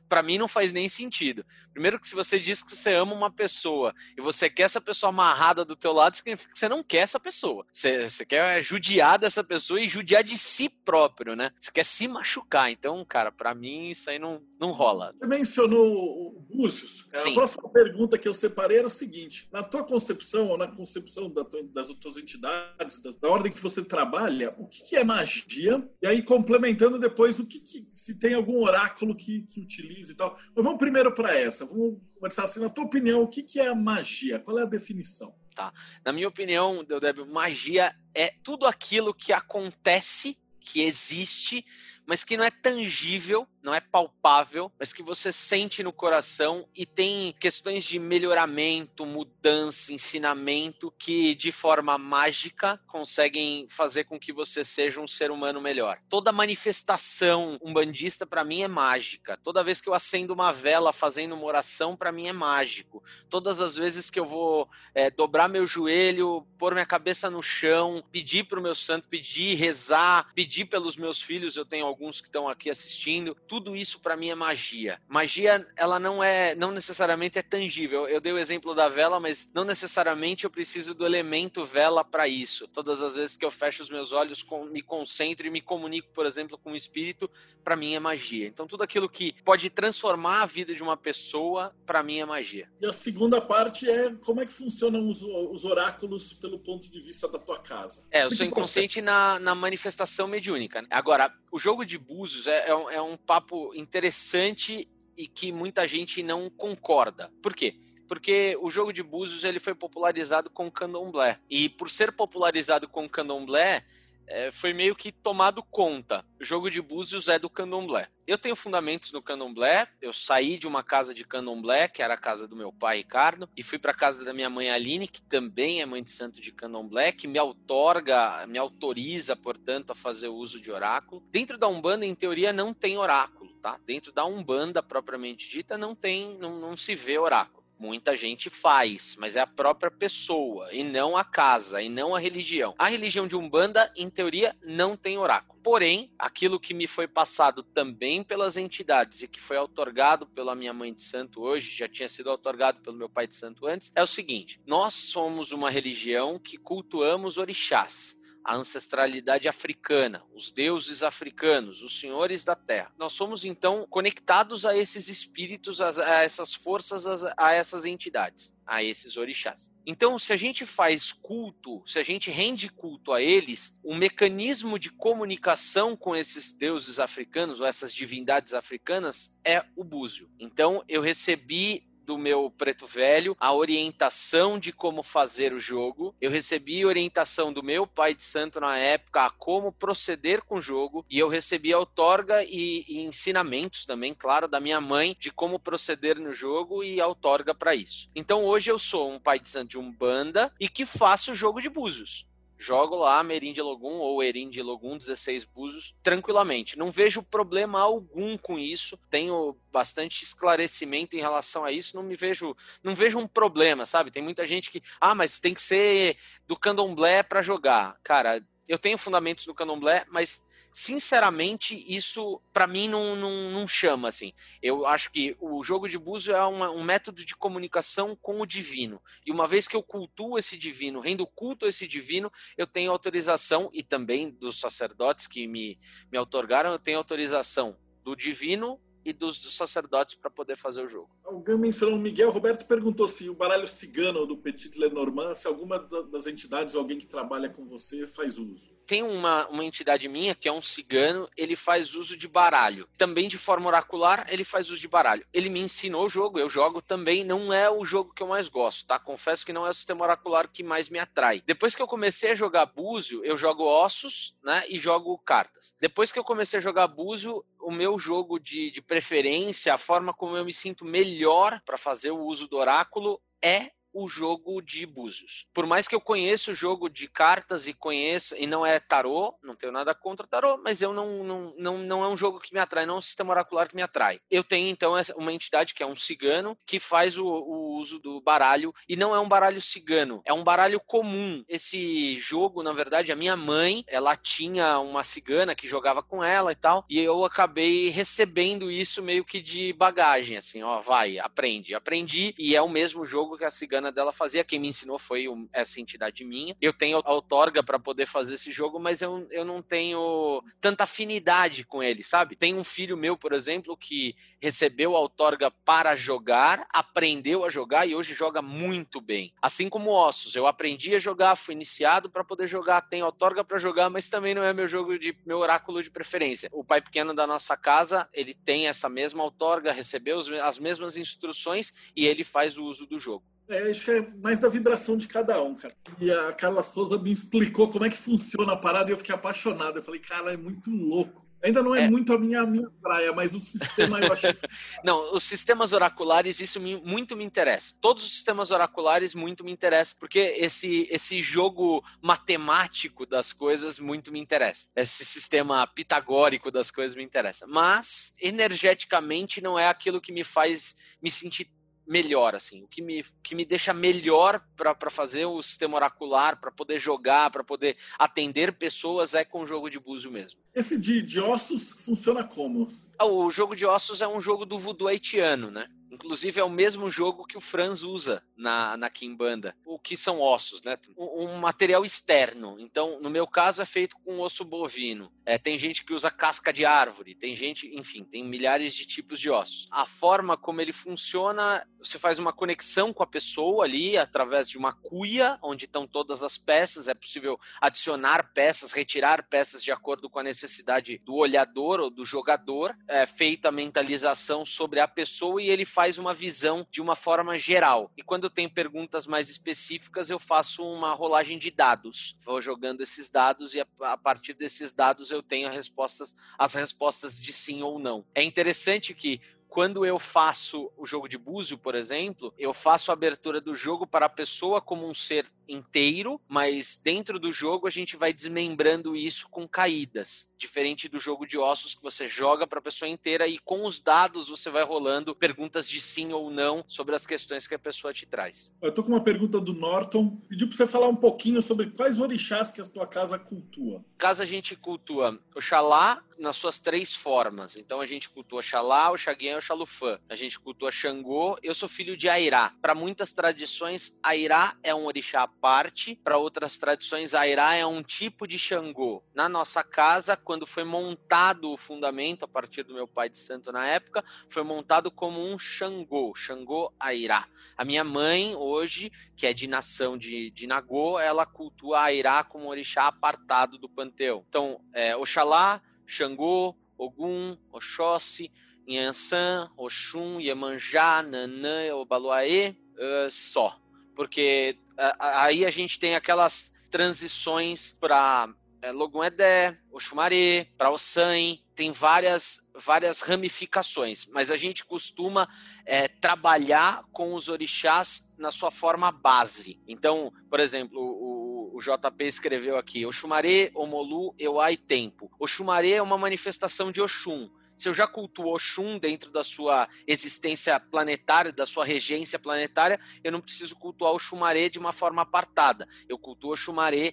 para mim não faz nem sentido. Primeiro que se você diz que você ama uma pessoa e você quer essa pessoa amarrada do teu lado, significa que você não quer essa pessoa. Você, você quer judiar dessa pessoa e judiar de si próprio, né? Você quer se machucar. Então, cara, para mim isso aí não, não rola. Você mencionou o Búzios. É, a próxima pergunta que eu separei era o seguinte: na tua concepção ou na concepção da tua, das outras entidades, da, da, ordem que você trabalha, o que, que, é magia? E aí complementando depois o que, que se tem algum oráculo que, que utilize e tal. Mas vamos primeiro para essa. Vamos assim, na tua opinião, o que, que é a magia? Qual é a definição? Tá. Na minha opinião, Deodébio, magia é tudo aquilo que acontece, que existe, mas que não é tangível, não é palpável, mas que você sente no coração e tem questões de melhoramento, mudança, ensinamento que de forma mágica conseguem fazer com que você seja um ser humano melhor. Toda manifestação umbandista para mim é mágica. Toda vez que eu acendo uma vela fazendo uma oração para mim é mágico. Todas as vezes que eu vou é, dobrar meu joelho, pôr minha cabeça no chão, pedir para o meu santo, pedir, rezar, pedir pelos meus filhos, eu tenho alguns que estão aqui assistindo. Tudo isso para mim é magia. Magia, ela não é, não necessariamente é tangível. Eu dei o exemplo da vela, mas não necessariamente eu preciso do elemento vela para isso. Todas as vezes que eu fecho os meus olhos, me concentro e me comunico, por exemplo, com o espírito, para mim é magia. Então tudo aquilo que pode transformar a vida de uma pessoa, para mim é magia. E a segunda parte é como é que funcionam os, os oráculos pelo ponto de vista da tua casa. É, eu sou inconsciente na, na manifestação mediúnica. Né? Agora, o jogo de Búzios é, é, um, é um papo interessante e que muita gente não concorda. Por quê? porque o jogo de búzios ele foi popularizado com candomblé. E por ser popularizado com candomblé, é, foi meio que tomado conta. O jogo de búzios é do candomblé. Eu tenho fundamentos no candomblé. Eu saí de uma casa de candomblé, que era a casa do meu pai Ricardo, e fui para a casa da minha mãe Aline, que também é mãe de santo de candomblé, que me outorga, me autoriza, portanto, a fazer uso de oráculo. Dentro da Umbanda, em teoria, não tem oráculo, tá? Dentro da Umbanda propriamente dita, não tem, não, não se vê oráculo. Muita gente faz, mas é a própria pessoa e não a casa e não a religião. A religião de Umbanda, em teoria, não tem oráculo. Porém, aquilo que me foi passado também pelas entidades e que foi otorgado pela minha mãe de santo hoje, já tinha sido otorgado pelo meu pai de santo antes, é o seguinte: nós somos uma religião que cultuamos orixás a ancestralidade africana, os deuses africanos, os senhores da terra. Nós somos então conectados a esses espíritos, a, essas forças, a, essas entidades, a esses orixás. Então, se a gente faz culto, se a gente rende culto a eles, o mecanismo de comunicação com esses deuses africanos ou essas divindades africanas é o búzio. Então, eu recebi do meu preto velho a orientação de como fazer o jogo. Eu recebi orientação do meu pai de santo na época a como proceder com o jogo e eu recebi a outorga e, e ensinamentos também, claro, da minha mãe de como proceder no jogo e a outorga para isso. Então hoje eu sou um pai de santo de Umbanda e que faço jogo de búzios jogo lá Merim de Logum ou Erim de Logum 16 búzios tranquilamente. Não vejo problema algum com isso. Tenho bastante esclarecimento em relação a isso. Não me vejo, não vejo um problema, sabe? Tem muita gente que, ah, mas tem que ser do Candomblé para jogar. Cara, eu tenho fundamentos no Candomblé, mas sinceramente, isso para mim não, não, não, chama assim. Eu acho que o jogo de búzio é uma, um método de comunicação com o divino. E uma vez que eu cultuo esse divino, rendo culto a esse divino, eu tenho autorização, e também dos sacerdotes que me, me otorgaram, eu tenho autorização do divino e dos, dos sacerdotes para poder fazer o jogo. Alguém mencionou o Miguel. Roberto perguntou se o baralho cigano do Petit Lenormand, se alguma das entidades ou alguém que trabalha com você faz uso. Tem uma, uma entidade minha que é um cigano, ele faz uso de baralho. Também de forma oracular, ele faz uso de baralho. Ele me ensinou o jogo, eu jogo também. Não é o jogo que eu mais gosto, tá? Confesso que não é o sistema oracular que mais me atrai. Depois que eu comecei a jogar búzio, eu jogo ossos, né? E jogo cartas. Depois que eu comecei a jogar búzio, o meu jogo de, de preferência, a forma como eu me sinto melhor para fazer o uso do oráculo é o jogo de búzios. Por mais que eu conheça o jogo de cartas e conheça, e não é tarô, não tenho nada contra tarô, mas eu não, não, não, não é um jogo que me atrai, não é um sistema oracular que me atrai. Eu tenho então uma entidade que é um cigano que faz o, o uso do baralho e não é um baralho cigano, é um baralho comum. Esse jogo, na verdade, a minha mãe, ela tinha uma cigana que jogava com ela e tal, e eu acabei recebendo isso meio que de bagagem, assim, ó, vai, aprende. Aprendi e é o mesmo jogo que a cigana dela fazia. Quem me ensinou foi essa entidade minha. Eu tenho a outorga para poder fazer esse jogo, mas eu, eu não tenho tanta afinidade com ele, sabe? Tem um filho meu, por exemplo, que recebeu a outorga para jogar, aprendeu a jogar e hoje joga muito bem. Assim como Ossos, eu aprendi a jogar, fui iniciado para poder jogar, tenho outorga para jogar, mas também não é meu jogo de meu oráculo de preferência. O pai pequeno da nossa casa, ele tem essa mesma outorga, recebeu as mesmas instruções e ele faz o uso do jogo. É, acho que é mais da vibração de cada um, cara. E a Carla Souza me explicou como é que funciona a parada e eu fiquei apaixonado. Eu falei, cara, é muito louco. Ainda não é, é, muito a minha, a minha praia, mas o sistema eu achei. <laughs> não, os sistemas oraculares, isso me, muito me interessa. Todos os sistemas oraculares muito me interessam, porque esse, esse jogo matemático das coisas muito me interessa. Esse sistema pitagórico das coisas me interessa. Mas, energeticamente, não é aquilo que me faz me sentir melhor, assim. O que me, que me deixa melhor para fazer o sistema oracular, para poder jogar, para poder atender pessoas é com o jogo de búzio mesmo. Esse de, de ossos funciona como? Ah, o jogo de ossos é um jogo do voodoo haitiano, né? Inclusive é o mesmo jogo que o Franz usa na, na Kimbanda. O que são ossos, né? Um, um material externo. Então, no meu caso, é feito com osso bovino. É, tem gente que usa casca de árvore, tem gente, enfim, tem milhares de tipos de ossos. A forma como ele funciona, você faz uma conexão com a pessoa ali através de uma cuia, onde estão todas as peças. É possível adicionar peças, retirar peças de acordo com a necessidade do olhador ou do jogador. É feita a mentalização sobre a pessoa e ele faz faz uma visão de uma forma geral. E quando eu tenho perguntas mais específicas, eu faço uma rolagem de dados. Vou jogando esses dados e a partir desses dados eu tenho as respostas, as respostas de sim ou não. É interessante que quando eu faço o jogo de búzio, por exemplo, eu faço a abertura do jogo para a pessoa como um ser inteiro, mas dentro do jogo a gente vai desmembrando isso com caídas, diferente do jogo de ossos que você joga para a pessoa inteira e com os dados você vai rolando perguntas de sim ou não sobre as questões que a pessoa te traz. Eu tô com uma pergunta do Norton, pediu para você falar um pouquinho sobre quais orixás que a tua casa cultua. Casa a gente cultua Oxalá nas suas três formas. Então a gente cultua Oxalá, Oxaguian Oxalufã. A gente cultua Xangô. Eu sou filho de Airá. Para muitas tradições, Airá é um orixá à parte. Para outras tradições, Airá é um tipo de Xangô. Na nossa casa, quando foi montado o fundamento, a partir do meu pai de santo na época, foi montado como um Xangô, Xangô Airá. A minha mãe, hoje, que é de nação de, de Nagô, ela cultua Airá como um orixá apartado do panteão. Então, é, Oxalá, Xangô, Ogum, Oxóssi, Nhansan, Oxum, Iemanjá, Nanã, Obaluaê, uh, só. Porque uh, aí a gente tem aquelas transições para é, Logum Edé, Oxumaré, para Ossan, tem várias, várias ramificações, mas a gente costuma é, trabalhar com os orixás na sua forma base. Então, por exemplo, o, o JP escreveu aqui: Oxumaré, Omolu, Euai Tempo. Oxumaré é uma manifestação de Oxum se eu já cultuo Oxum dentro da sua existência planetária, da sua regência planetária, eu não preciso cultuar o Xumaré de uma forma apartada. Eu cultuo o Xumaré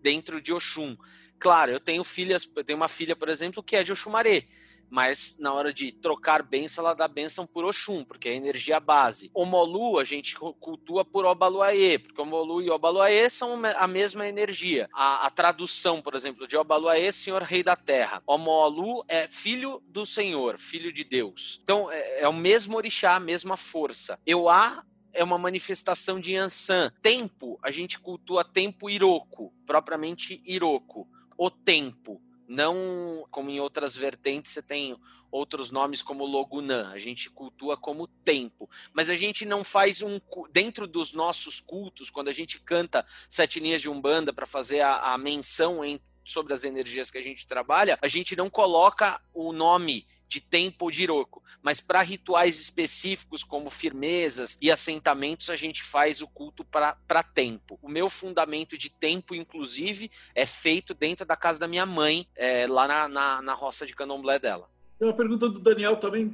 dentro de Oxum. Claro, eu tenho filhas, eu tenho uma filha, por exemplo, que é de Oxumaré mas na hora de trocar bênção, ela dá bênção por Oxum, porque é a energia base. O Molu a gente cultua por Obaluaê, porque o Molu e Obaluaê são a mesma energia. A, a tradução, por exemplo, de Obaluaê, Senhor Rei da Terra. O Molu é filho do Senhor, filho de Deus. Então é, é o mesmo orixá, a mesma força. Euá é uma manifestação de Yansan. Tempo, a gente cultua tempo Iroko, propriamente Iroko. O tempo não como em outras vertentes você tem outros nomes como Logunã, a gente cultua como tempo, mas a gente não faz um dentro dos nossos cultos, quando a gente canta sete linhas de umbanda para fazer a, a menção em, sobre as energias que a gente trabalha, a gente não coloca o nome de tempo de iroco, mas para rituais específicos como firmezas e assentamentos a gente faz o culto para tempo. O meu fundamento de tempo, inclusive, é feito dentro da casa da minha mãe, é, lá na, na, na roça de candomblé dela. Tem uma pergunta do Daniel também,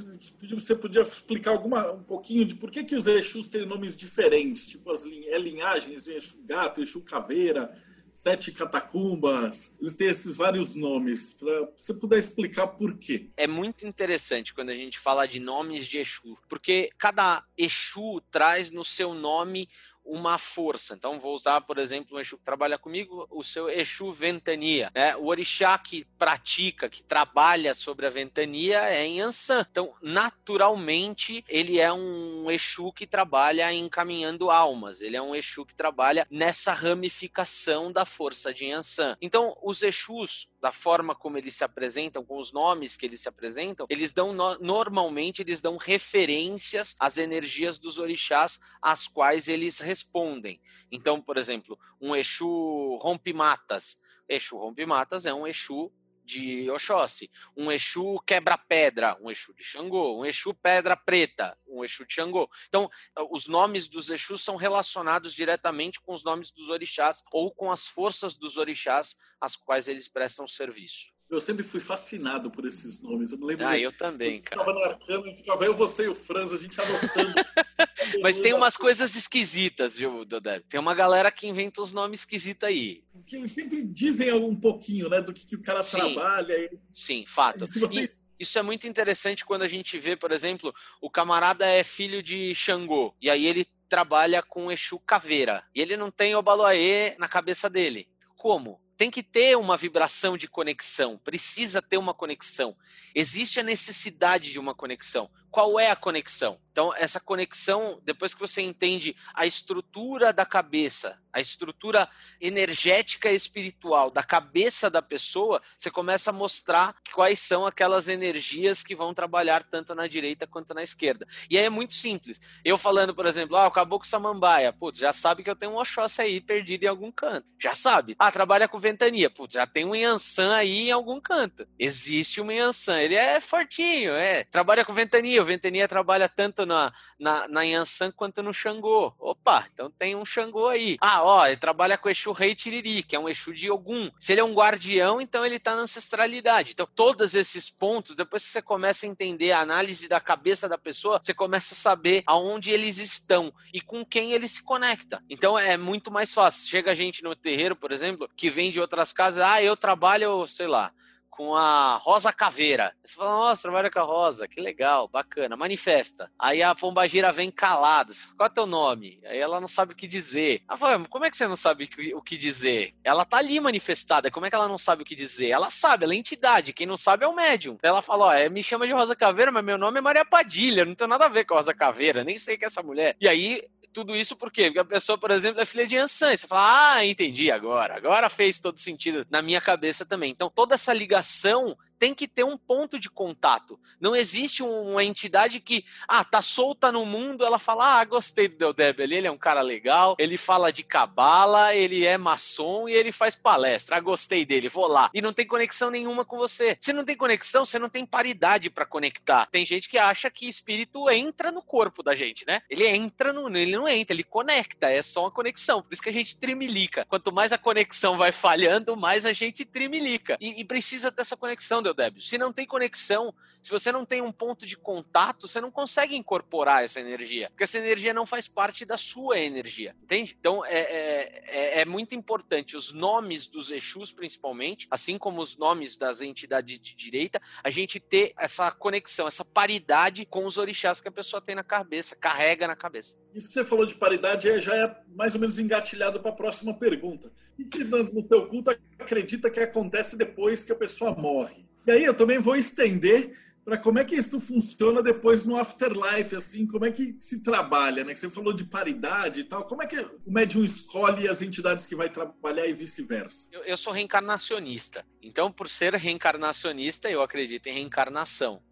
você podia explicar alguma, um pouquinho de por que, que os Exus têm nomes diferentes, tipo as é linhagens, Exu gato, Exu caveira, sete catacumbas, eles têm esses vários nomes. Para você puder explicar por quê. É muito interessante quando a gente fala de nomes de Exu, porque cada Exu traz no seu nome uma força. Então, vou usar, por exemplo, um Exu que trabalha comigo, o seu Exu Ventania. Né? O orixá que pratica, que trabalha sobre a ventania é em Ansan. Então, naturalmente, ele é um Exu que trabalha encaminhando almas. Ele é um Exu que trabalha nessa ramificação da força de Ansan. Então, os Exus da forma como eles se apresentam, com os nomes que eles se apresentam, eles dão normalmente eles dão referências às energias dos orixás às quais eles respondem. Então, por exemplo, um Exu rompe-matas. Exu rompe-matas é um Exu de Oxóssi, um Exu quebra-pedra, um Exu de Xangô, um Exu pedra preta, um Exu de Xangô. Então, os nomes dos Exus são relacionados diretamente com os nomes dos orixás ou com as forças dos orixás às quais eles prestam serviço. Eu sempre fui fascinado por esses nomes. Eu me lembro. Ah, eu também, cara. Eu tava no Arcano e ficava eu, você e o Franz, a gente anotando. <laughs> Mas tem umas coisas esquisitas, viu, Dodé? Tem uma galera que inventa uns nomes esquisitos aí. Porque eles sempre dizem um pouquinho, né, do que, que o cara Sim. trabalha. Sim, fato. Vocês... Isso é muito interessante quando a gente vê, por exemplo, o camarada é filho de Xangô, e aí ele trabalha com Exu Caveira, e ele não tem Obaloaê na cabeça dele. Como? Tem que ter uma vibração de conexão, precisa ter uma conexão. Existe a necessidade de uma conexão. Qual é a conexão? Então, essa conexão, depois que você entende a estrutura da cabeça, a estrutura energética e espiritual da cabeça da pessoa, você começa a mostrar quais são aquelas energias que vão trabalhar tanto na direita quanto na esquerda. E aí é muito simples. Eu falando, por exemplo, ah, o Caboclo Samambaia, putz, já sabe que eu tenho um Oxóssi aí perdido em algum canto. Já sabe. Ah, trabalha com ventania, putz, já tem um Yansan aí em algum canto. Existe um Yansan, ele é fortinho, é. Trabalha com ventania, ventania trabalha tanto na, na, na Yansan quanto no Xangô. Opa, então tem um Xangô aí. Ah, ó, ele trabalha com o Exu Rei Tiriri, que é um Exu de Ogum. Se ele é um guardião, então ele está na ancestralidade. Então, todos esses pontos, depois que você começa a entender a análise da cabeça da pessoa, você começa a saber aonde eles estão e com quem ele se conecta. Então, é muito mais fácil. Chega gente no terreiro, por exemplo, que vem de outras casas, ah, eu trabalho, sei lá, com a Rosa Caveira. Você fala, nossa, trabalha com a Rosa, que legal, bacana, manifesta. Aí a Pombagira vem calada, qual é teu nome? Aí ela não sabe o que dizer. Ela fala, como é que você não sabe o que dizer? Ela tá ali manifestada, como é que ela não sabe o que dizer? Ela sabe, ela é entidade, quem não sabe é o médium. Ela fala, ó, é, me chama de Rosa Caveira, mas meu nome é Maria Padilha, não tem nada a ver com a Rosa Caveira, nem sei que é essa mulher. E aí tudo isso por quê? Porque a pessoa, por exemplo, é filha de Ansan. Você fala, ah, entendi agora. Agora fez todo sentido na minha cabeça também. Então, toda essa ligação tem que ter um ponto de contato. Não existe uma entidade que, ah, tá solta no mundo, ela fala, ah, gostei do Deldeb ali, ele é um cara legal, ele fala de cabala, ele é maçom e ele faz palestra. Ah, gostei dele, vou lá. E não tem conexão nenhuma com você. Se não tem conexão, você não tem paridade para conectar. Tem gente que acha que espírito entra no corpo da gente, né? Ele entra no, ele não entra, ele conecta, é só uma conexão. Por isso que a gente trimilica. Quanto mais a conexão vai falhando, mais a gente trimilica. E, e precisa dessa conexão Se não tem conexão, se você não tem um ponto de contato, você não consegue incorporar essa energia, porque essa energia não faz parte da sua energia, entende? Então é, é, é, é muito importante os nomes dos Exus, principalmente, assim como os nomes das entidades de direita, a gente ter essa conexão, essa paridade com os orixás que a pessoa tem na cabeça, carrega na cabeça. Isso que você falou de paridade é, já é mais ou menos engatilhado para a próxima pergunta. E que no teu culto acredita que acontece depois que a pessoa morre? E aí eu também vou estender para como é que isso funciona depois no afterlife, assim, como é que se trabalha, né? Que você falou de paridade e tal, como é que o médium escolhe as entidades que vai trabalhar e vice-versa? Eu, eu, sou reencarnacionista, então por ser reencarnacionista eu acredito em reencarnação.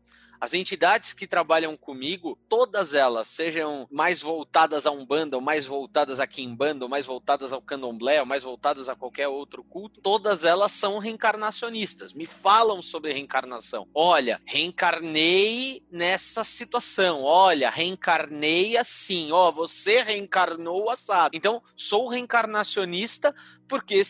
As entidades que trabalham comigo, todas elas, sejam mais voltadas a Umbanda, ou mais voltadas a Kimbanda, ou mais voltadas ao Candomblé, ou mais voltadas a qualquer outro culto, todas elas são reencarnacionistas. Me falam sobre reencarnação. Olha, reencarnei nessa situação. Olha, reencarnei assim. Ó, oh, você reencarnou assado. Então, sou reencarnacionista porque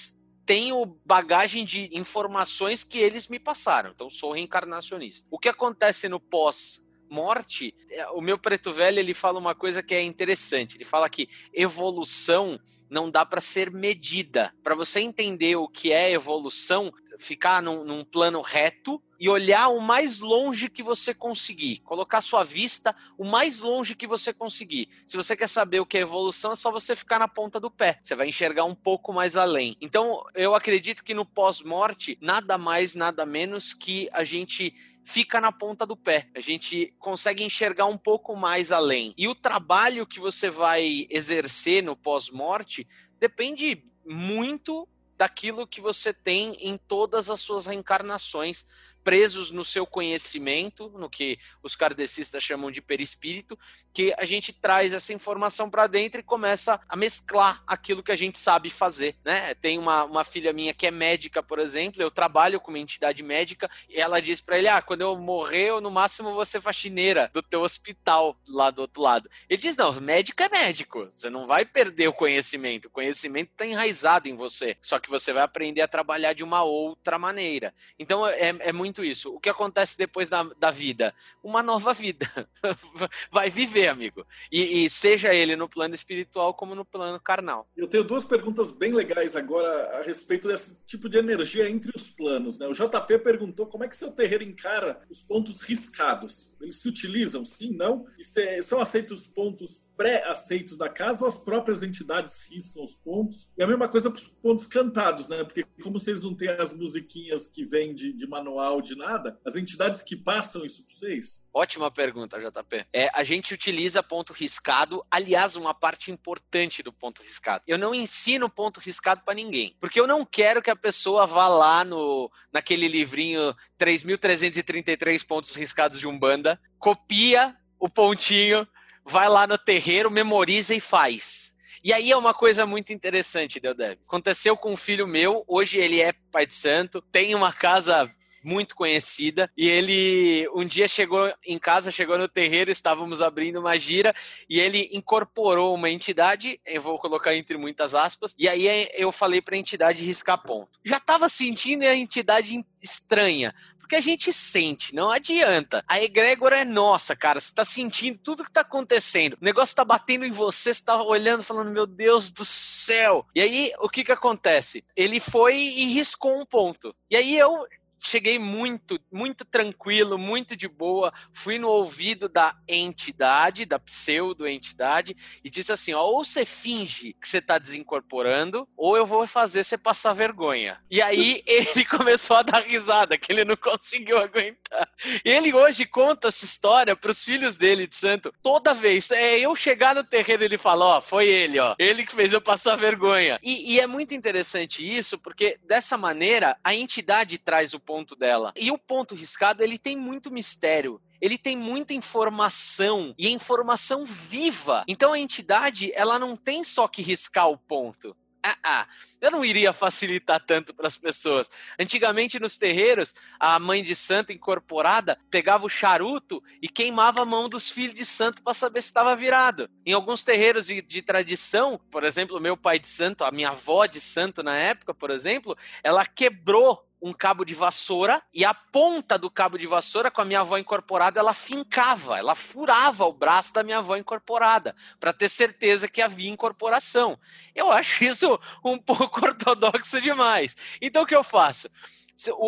tenho bagagem de informações que eles me passaram. Então, sou reencarnacionista. O que acontece no pós morte, é, o meu preto velho ele fala uma coisa que é interessante. Ele fala que evolução não dá para ser medida. Para você entender o que é evolução, ficar num, num, plano reto e olhar o mais longe que você conseguir. Colocar sua vista o mais longe que você conseguir. Se você quer saber o que é evolução, é só você ficar na ponta do pé. Você vai enxergar um pouco mais além. Então, eu acredito que no pós-morte, nada mais, nada menos que a gente fica na ponta do pé. A gente consegue enxergar um pouco mais além. E o trabalho que você vai exercer no pós-morte depende muito daquilo que você tem em todas as suas reencarnações presos no seu conhecimento, no que os kardecistas chamam de perispírito, que a gente traz essa informação para dentro e começa a mesclar aquilo que a gente sabe fazer, né? Tem uma, uma filha minha que é médica, por exemplo, eu trabalho com uma entidade médica e ela diz para ele: "Ah, quando eu morrer, eu, no máximo ser faxineira do teu hospital lá do outro lado". Ele diz: "Não, médico é médico. Você não vai perder o conhecimento. O conhecimento está enraizado em você, só que você vai aprender a trabalhar de uma outra maneira". Então é, é muito muito isso. O que acontece depois da, da vida? Uma nova vida. <laughs> Vai viver, amigo. E, e, seja ele no plano espiritual como no plano carnal. Eu tenho duas perguntas bem legais agora a respeito desse tipo de energia entre os planos. Né? O JP perguntou como é que seu terreiro encara os pontos riscados. Eles se utilizam, sim, não? E são aceitos os pontos pré-aceitos da casa ou as próprias entidades riscam os pontos? E a mesma coisa para os pontos cantados, né? Porque como vocês não têm as musiquinhas que vêm de, de manual, de nada, as entidades que passam isso para vocês? Ótima pergunta, JP. É, a gente utiliza ponto riscado, aliás, uma parte importante do ponto riscado. Eu não ensino ponto riscado para ninguém, porque eu não quero que a pessoa vá lá no naquele livrinho 3.333 pontos riscados de Umbanda, copia o pontinho vai lá no terreiro, memoriza e faz. E aí é uma coisa muito interessante, Deodeb. Aconteceu com um filho meu, hoje ele é pai de santo, tem uma casa muito conhecida. E ele um dia chegou em casa, chegou no terreiro, estávamos abrindo uma gira e ele incorporou uma entidade, eu vou colocar entre muitas aspas, e aí eu falei para a entidade riscar ponto. Já estava sentindo a entidade estranha, porque a gente sente, não adianta. A egrégora é nossa, cara. Você tá sentindo tudo que tá acontecendo. O negócio tá batendo em você, você tá olhando, falando, meu Deus do céu. E aí, o que que acontece? Ele foi e riscou um ponto. E aí eu cheguei muito, muito tranquilo, muito de boa, fui no ouvido da entidade, da pseudo-entidade, e disse assim: ó, ou você finge que você está desincorporando, ou eu vou fazer você passar vergonha. E aí <laughs> ele começou a dar risada, que ele não conseguiu aguentar. Ele hoje conta essa história para os filhos dele de santo. Toda vez, é eu chegar no terreiro, ele fala: ó, foi ele, ó, ele que fez eu passar vergonha. E, e é muito interessante isso, porque dessa maneira a entidade traz o ponto ponto dela. E o ponto riscado, ele tem muito mistério ele tem muita informação e informação viva. Então a entidade, ela não tem só que riscar o ponto. Ah, ah, eu não iria facilitar tanto para as pessoas. Antigamente nos terreiros, a mãe de santo incorporada pegava o charuto e queimava a mão dos filhos de santo para saber se estava virado. Em alguns terreiros de, de tradição, por exemplo, meu pai de santo, a minha avó de santo na época, por exemplo, ela quebrou um cabo de vassoura e a ponta do cabo de vassoura com a minha avó incorporada ela fincava, ela furava o braço da minha avó incorporada para ter certeza que havia incorporação. Eu acho isso um pouco <laughs> ortodoxo demais. Então o que eu faço?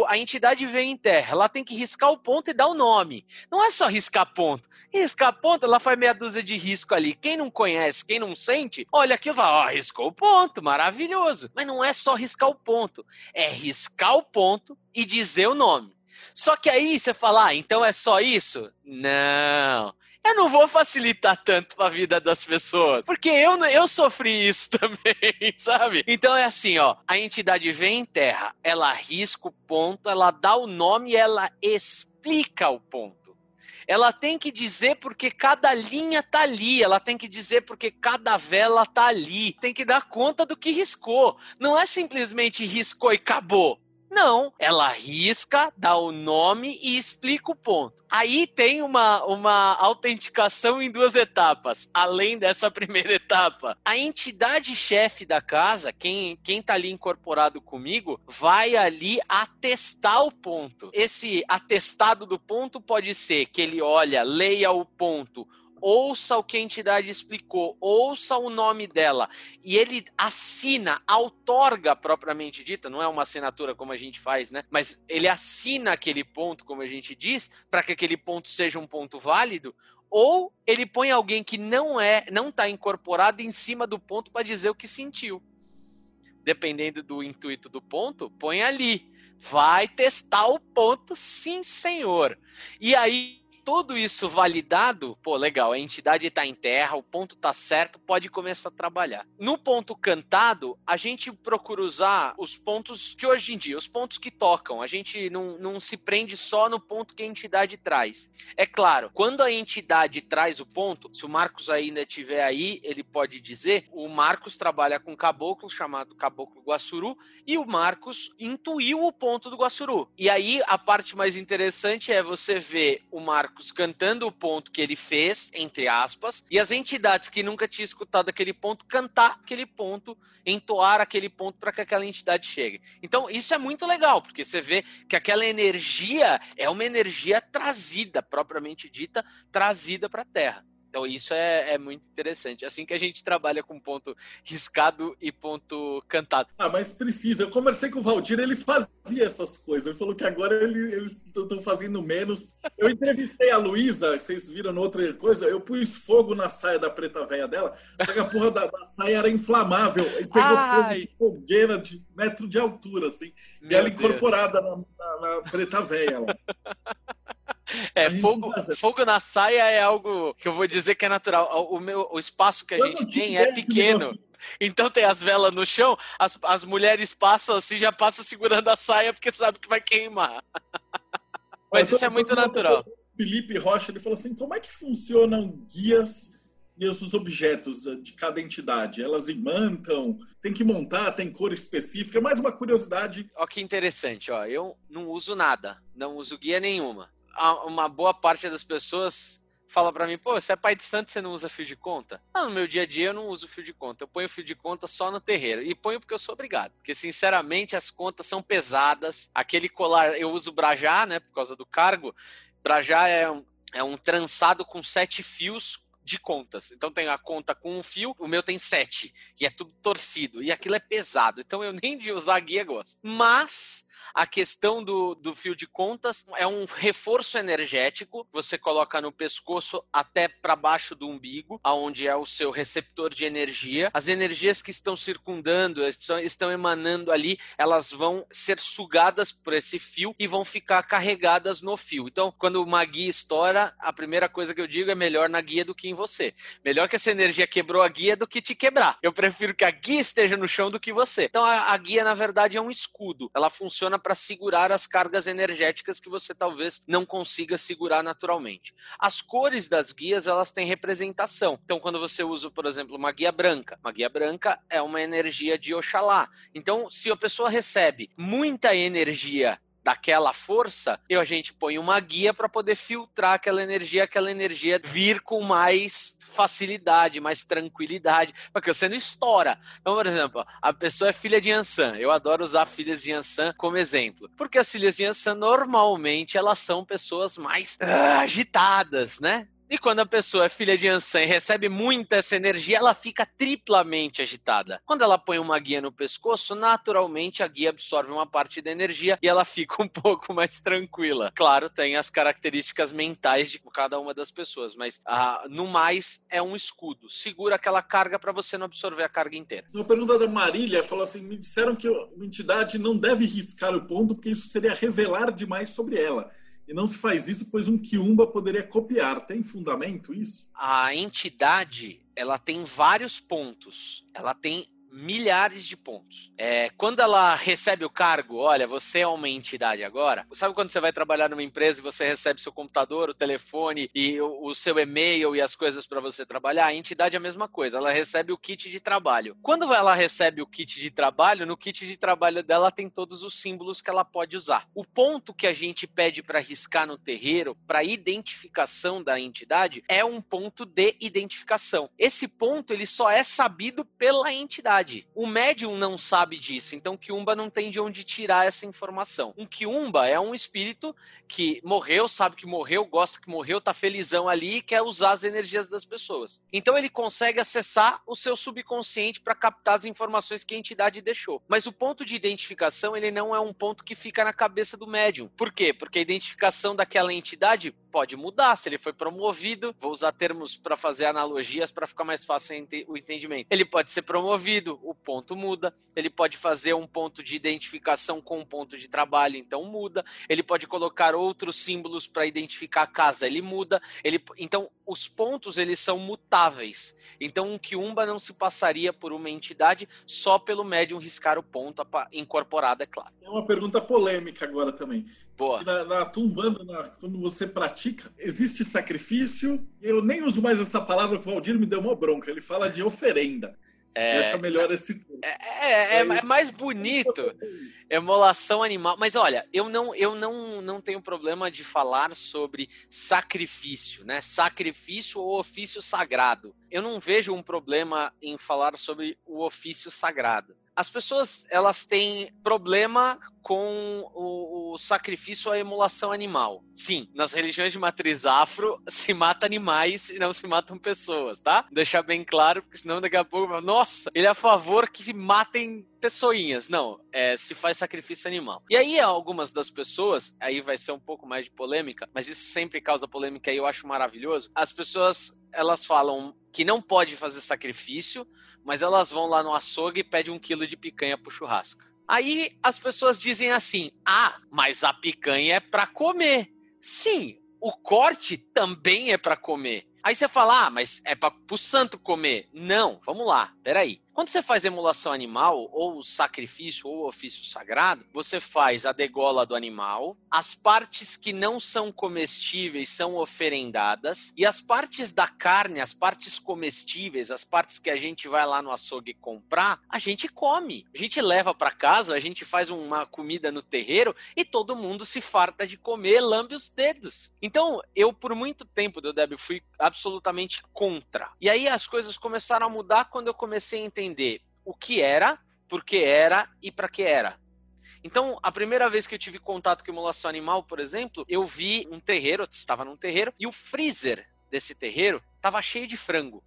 A entidade vem em terra, ela tem que riscar o ponto e dar o nome. Não é só riscar ponto. Riscar ponto, ela faz meia dúzia de risco ali. Quem não conhece, quem não sente, olha aqui e vai, ó, riscou o ponto, maravilhoso. Mas não é só riscar o ponto, é riscar o ponto e dizer o nome. Só que aí você fala, ah, então é só isso? Não eu não vou facilitar tanto a vida das pessoas. Porque eu, eu sofri <laughs> isso também, sabe? Então é assim, ó. A entidade vem em terra, ela risca o ponto, ela dá o nome e ela explica o ponto. ela tem que dizer porque cada linha tá ali, ela tem que dizer porque cada vela tá ali, tem que dar conta do que riscou. Não é simplesmente riscou e acabou. Não, ela risca, dá o nome e explica o ponto. Aí tem uma, uma autenticação em duas etapas, além dessa <laughs> primeira etapa. A entidade chefe da casa, quem, quem tá ali incorporado comigo, vai ali atestar o ponto. Esse atestado do ponto pode ser que ele olha, leia o ponto, ouça o que a entidade explicou, ouça o nome dela, e ele assina, outorga propriamente dita, não é uma assinatura como a gente faz, né? Mas ele assina aquele ponto, como a gente diz, para que aquele ponto seja um ponto válido, ou ele põe alguém que não é, não está incorporado em cima do ponto para dizer o que sentiu. Dependendo do intuito do ponto, põe ali. Vai testar o ponto, sim, senhor. E aí tudo isso validado, pô, legal, a entidade está em terra, o ponto está certo, pode começar a trabalhar. No ponto cantado, a gente procura usar os pontos de hoje em dia, os pontos que tocam. A gente não, não se prende só no ponto que a entidade traz. É claro, quando a entidade traz o ponto, se o Marcos ainda estiver aí, ele pode dizer: o Marcos trabalha com caboclo chamado Caboclo Guaçuru e o Marcos intuiu o ponto do Guaçuru. E aí a parte mais interessante é você ver o Marcos Marcos cantando o ponto que ele fez, entre aspas, e as entidades que nunca tinham escutado aquele ponto cantar aquele ponto, entoar aquele ponto para que aquela entidade chegue. Então, isso é muito legal, porque você vê que aquela energia é uma energia trazida, propriamente dita, trazida para a Terra. Então isso é, é, muito interessante. Assim que a gente trabalha com ponto riscado e ponto cantado. Ah, mas precisa. Eu conversei com o Valdir, ele <laughs> fazia essas coisas. Ele falou que agora ele, eles estão fazendo menos. Eu entrevistei a Luísa, vocês viram outra coisa, eu pus fogo na saia da preta velha dela, só que a porra da, da saia era inflamável. E pegou Ai. fogo de fogueira de metro de altura, assim. Meu e ela Deus. incorporada na, na, na preta velha. É, fogo, fogo na saia é algo que eu vou dizer que é natural. O, meu, o espaço que a eu gente tem é pequeno. Então tem as velas no chão, as, as mulheres passam assim, já passam segurando a saia porque sabe que vai queimar. <laughs> Mas isso é muito natural. Felipe Rocha, ele falou assim, como é que funcionam guias e os objetos de cada entidade? Elas imantam? Tem que montar? Tem cor específica? Mais uma curiosidade. Olha que interessante, ó. Eu não uso nada, não uso guia nenhuma uma boa parte das pessoas fala para mim, pô, você é pai de santo, você não usa fio de conta? Não, no meu dia a dia eu não uso fio de conta. Eu ponho fio de conta só no terreiro. E ponho porque eu sou obrigado. Porque, sinceramente, as contas são pesadas. Aquele colar, eu uso brajá, né, por causa do cargo. Brajá é um, é um trançado com sete fios de contas. Então tem a conta com um fio, o meu tem sete. E é tudo torcido. E aquilo é pesado. Então eu nem de usar guia gosto. Mas a questão do, do fio de contas é um reforço energético. Você coloca no pescoço até para baixo do umbigo, aonde é o seu receptor de energia. As energias que estão circundando, estão, emanando ali, elas vão ser sugadas por esse fio e vão ficar carregadas no fio. Então, quando uma guia estoura, a primeira coisa que eu digo é melhor na guia do que em você. Melhor que essa energia quebrou a guia do que te quebrar. Eu prefiro que a guia esteja no chão do que você. Então, a, a guia, na verdade, é um escudo. Ela funciona para segurar as cargas energéticas que você talvez não consiga segurar naturalmente. As cores das guias, elas têm representação. Então, quando você usa, por exemplo, uma guia branca, uma guia branca é uma energia de Oxalá. Então, se a pessoa recebe muita energia daquela força, e a gente põe uma guia para poder filtrar aquela energia, aquela energia vir com mais facilidade, mais tranquilidade, porque você não estoura. Então, por exemplo, a pessoa é filha de Yansan. Eu adoro usar filhas de Yansan como exemplo, porque as filhas de Yansan normalmente elas são pessoas mais ah, agitadas, né? E quando a pessoa é filha de Ansan e recebe muita essa energia, ela fica triplamente agitada. Quando ela põe uma guia no pescoço, naturalmente a guia absorve uma parte da energia e ela <laughs> fica um pouco mais tranquila. Claro, tem as características mentais de cada uma das pessoas, mas ah, no mais é um escudo. Segura aquela carga para você não absorver a carga inteira. Uma pergunta da Marília falou assim: me disseram que a entidade não deve riscar o ponto porque isso seria revelar demais sobre ela. E não se faz isso, pois um quiumba poderia copiar. Tem fundamento isso? A entidade, ela tem vários pontos. Ela tem milhares de pontos. É, quando ela recebe o cargo, olha, você é uma entidade agora. Sabe quando você vai trabalhar numa empresa e você recebe seu computador, o telefone e o, o seu e-mail e as coisas para você trabalhar? A entidade é a mesma coisa, ela recebe o kit de trabalho. Quando ela recebe o kit de trabalho, no kit de trabalho dela tem todos os símbolos que ela pode usar. O ponto que a gente pede para riscar no terreiro, para identificação da entidade, é um ponto de identificação. Esse ponto ele só é sabido pela entidade. O médium não sabe disso, então Kiumba não tem de onde tirar essa informação. Um Kiumba é um espírito que morreu, sabe que morreu, gosta que morreu, tá felizão ali e quer usar as energias das pessoas. Então ele consegue acessar o seu subconsciente para captar as informações que a entidade deixou. Mas o ponto de identificação, ele não é um ponto que fica na cabeça do médium. Por quê? Porque a identificação daquela entidade pode mudar. Se ele foi promovido, vou usar termos para fazer analogias para ficar mais fácil o entendimento. Ele pode ser promovido, o ponto muda. Ele pode fazer um ponto de identificação com um ponto de trabalho, então muda. Ele pode colocar outros símbolos para identificar a casa, ele muda. Ele, então, os pontos eles são mutáveis. Então, um quiumba não se passaria por uma entidade só pelo médium riscar o ponto incorporado, é claro. É uma pergunta polêmica agora também. Boa. Na, na Tumbanda, na, quando você pratica, existe sacrifício. Eu nem uso mais essa palavra que o Valdir me deu uma bronca. Ele fala de oferenda. É, acha melhor esse é, é, é, é, mais bonito. Emolação animal. Mas olha, eu não, eu não, não tenho problema de falar sobre sacrifício, né? Sacrifício ou ofício sagrado. Eu não vejo um problema em falar sobre o ofício sagrado. As pessoas elas têm problema com o, o, sacrifício à emulação animal. Sim, nas religiões de matriz afro <laughs> se mata animais e não se matam pessoas, tá? Deixar bem claro, porque senão daqui a pouco, nossa, ele é a favor que matem pessoinhas. Não, é, se faz sacrifício animal. E aí algumas das pessoas, aí vai ser um pouco mais de polêmica, mas isso sempre causa polêmica e eu acho maravilhoso. As pessoas, elas falam que não pode fazer sacrifício, mas elas vão lá no açougue e pedem um quilo de picanha pro churrasco. Aí as pessoas dizem assim: ah, mas a picanha é para comer. Sim, o corte também é para comer. Aí você fala, ah, mas é para o santo comer. Não, vamos lá, peraí. Quando você faz emulação animal, ou sacrifício, ou ofício sagrado, você faz a degola do animal, as partes que não são comestíveis são oferendadas, e as partes da carne, as partes comestíveis, as partes que a gente vai lá no açougue comprar, a gente come. A gente leva para casa, a gente faz uma comida no terreiro e todo mundo se farta de comer, lambe os dedos. Então, eu por muito tempo, Débora, fui absolutamente contra. E aí as coisas começaram a mudar quando eu comecei a entender entender o que era, por que era e para que era. Então, a primeira vez que eu tive contato com emulação animal, por exemplo, eu vi um terreiro, eu estava num terreiro, e o freezer desse terreiro estava cheio de frango.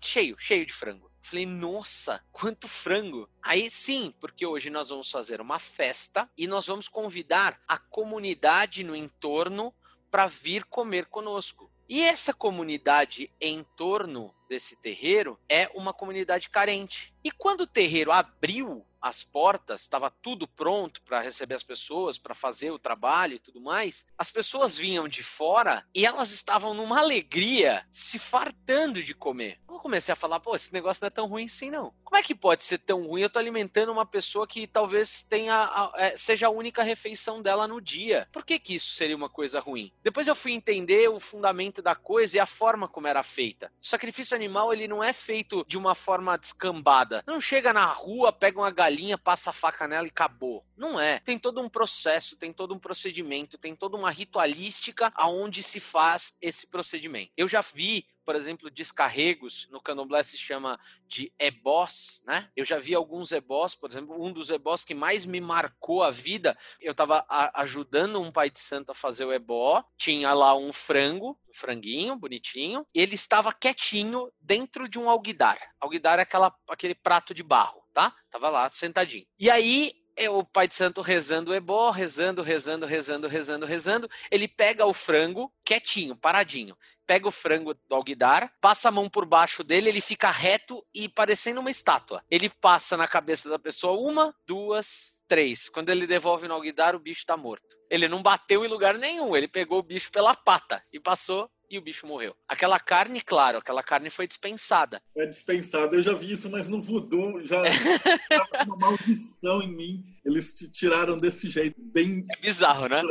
Cheio, cheio de frango. Falei, nossa, quanto frango! Aí sim, porque hoje nós vamos fazer uma festa e nós vamos convidar a comunidade no entorno para vir comer conosco. E essa comunidade em torno desse terreiro é uma comunidade carente. E quando o terreiro abriu as portas, estava tudo pronto para receber as pessoas, para fazer o trabalho e tudo mais, as pessoas vinham de fora e elas estavam numa alegria, se fartando de comer. Eu comecei a falar, pô, esse negócio não é tão ruim assim não. Como é que pode ser tão ruim? Eu estou alimentando uma pessoa que talvez tenha é, seja a única refeição dela no dia. Por que que isso seria uma coisa ruim? Depois eu fui entender o fundamento da coisa e a forma como era feita. O sacrifício animal ele não é feito de uma forma descambada. Não chega na rua, pega uma galinha, passa a faca nela e acabou. Não é. Tem todo um processo, tem todo um procedimento, tem toda uma ritualística aonde se faz esse procedimento. Eu já vi por exemplo, descarregos, no candomblé se chama de ebós, né? Eu já vi alguns ebós, por exemplo, um dos ebós que mais me marcou a vida, eu estava ajudando um pai de santo a fazer o ebó, tinha lá um frango, um franguinho bonitinho, ele estava quietinho dentro de um alguidar. Alguidar é aquela, aquele prato de barro, tá? Tava lá sentadinho. E aí é o pai de santo rezando o ebó, rezando, rezando, rezando, rezando, rezando. Ele pega o frango, quietinho, paradinho. Pega o frango do alguidar, passa a mão por baixo dele, ele fica reto e parecendo uma estátua. Ele passa na cabeça da pessoa uma, duas, três. Quando ele devolve no alguidar, o bicho tá morto. Ele não bateu em lugar nenhum, ele pegou o bicho pela pata e passou e o bicho morreu. Aquela carne, claro, aquela carne foi dispensada. É dispensada. Eu já vi isso, mas no voodoo já <laughs> uma maldição em mim. Eles tiraram desse jeito, bem. É bizarro, né?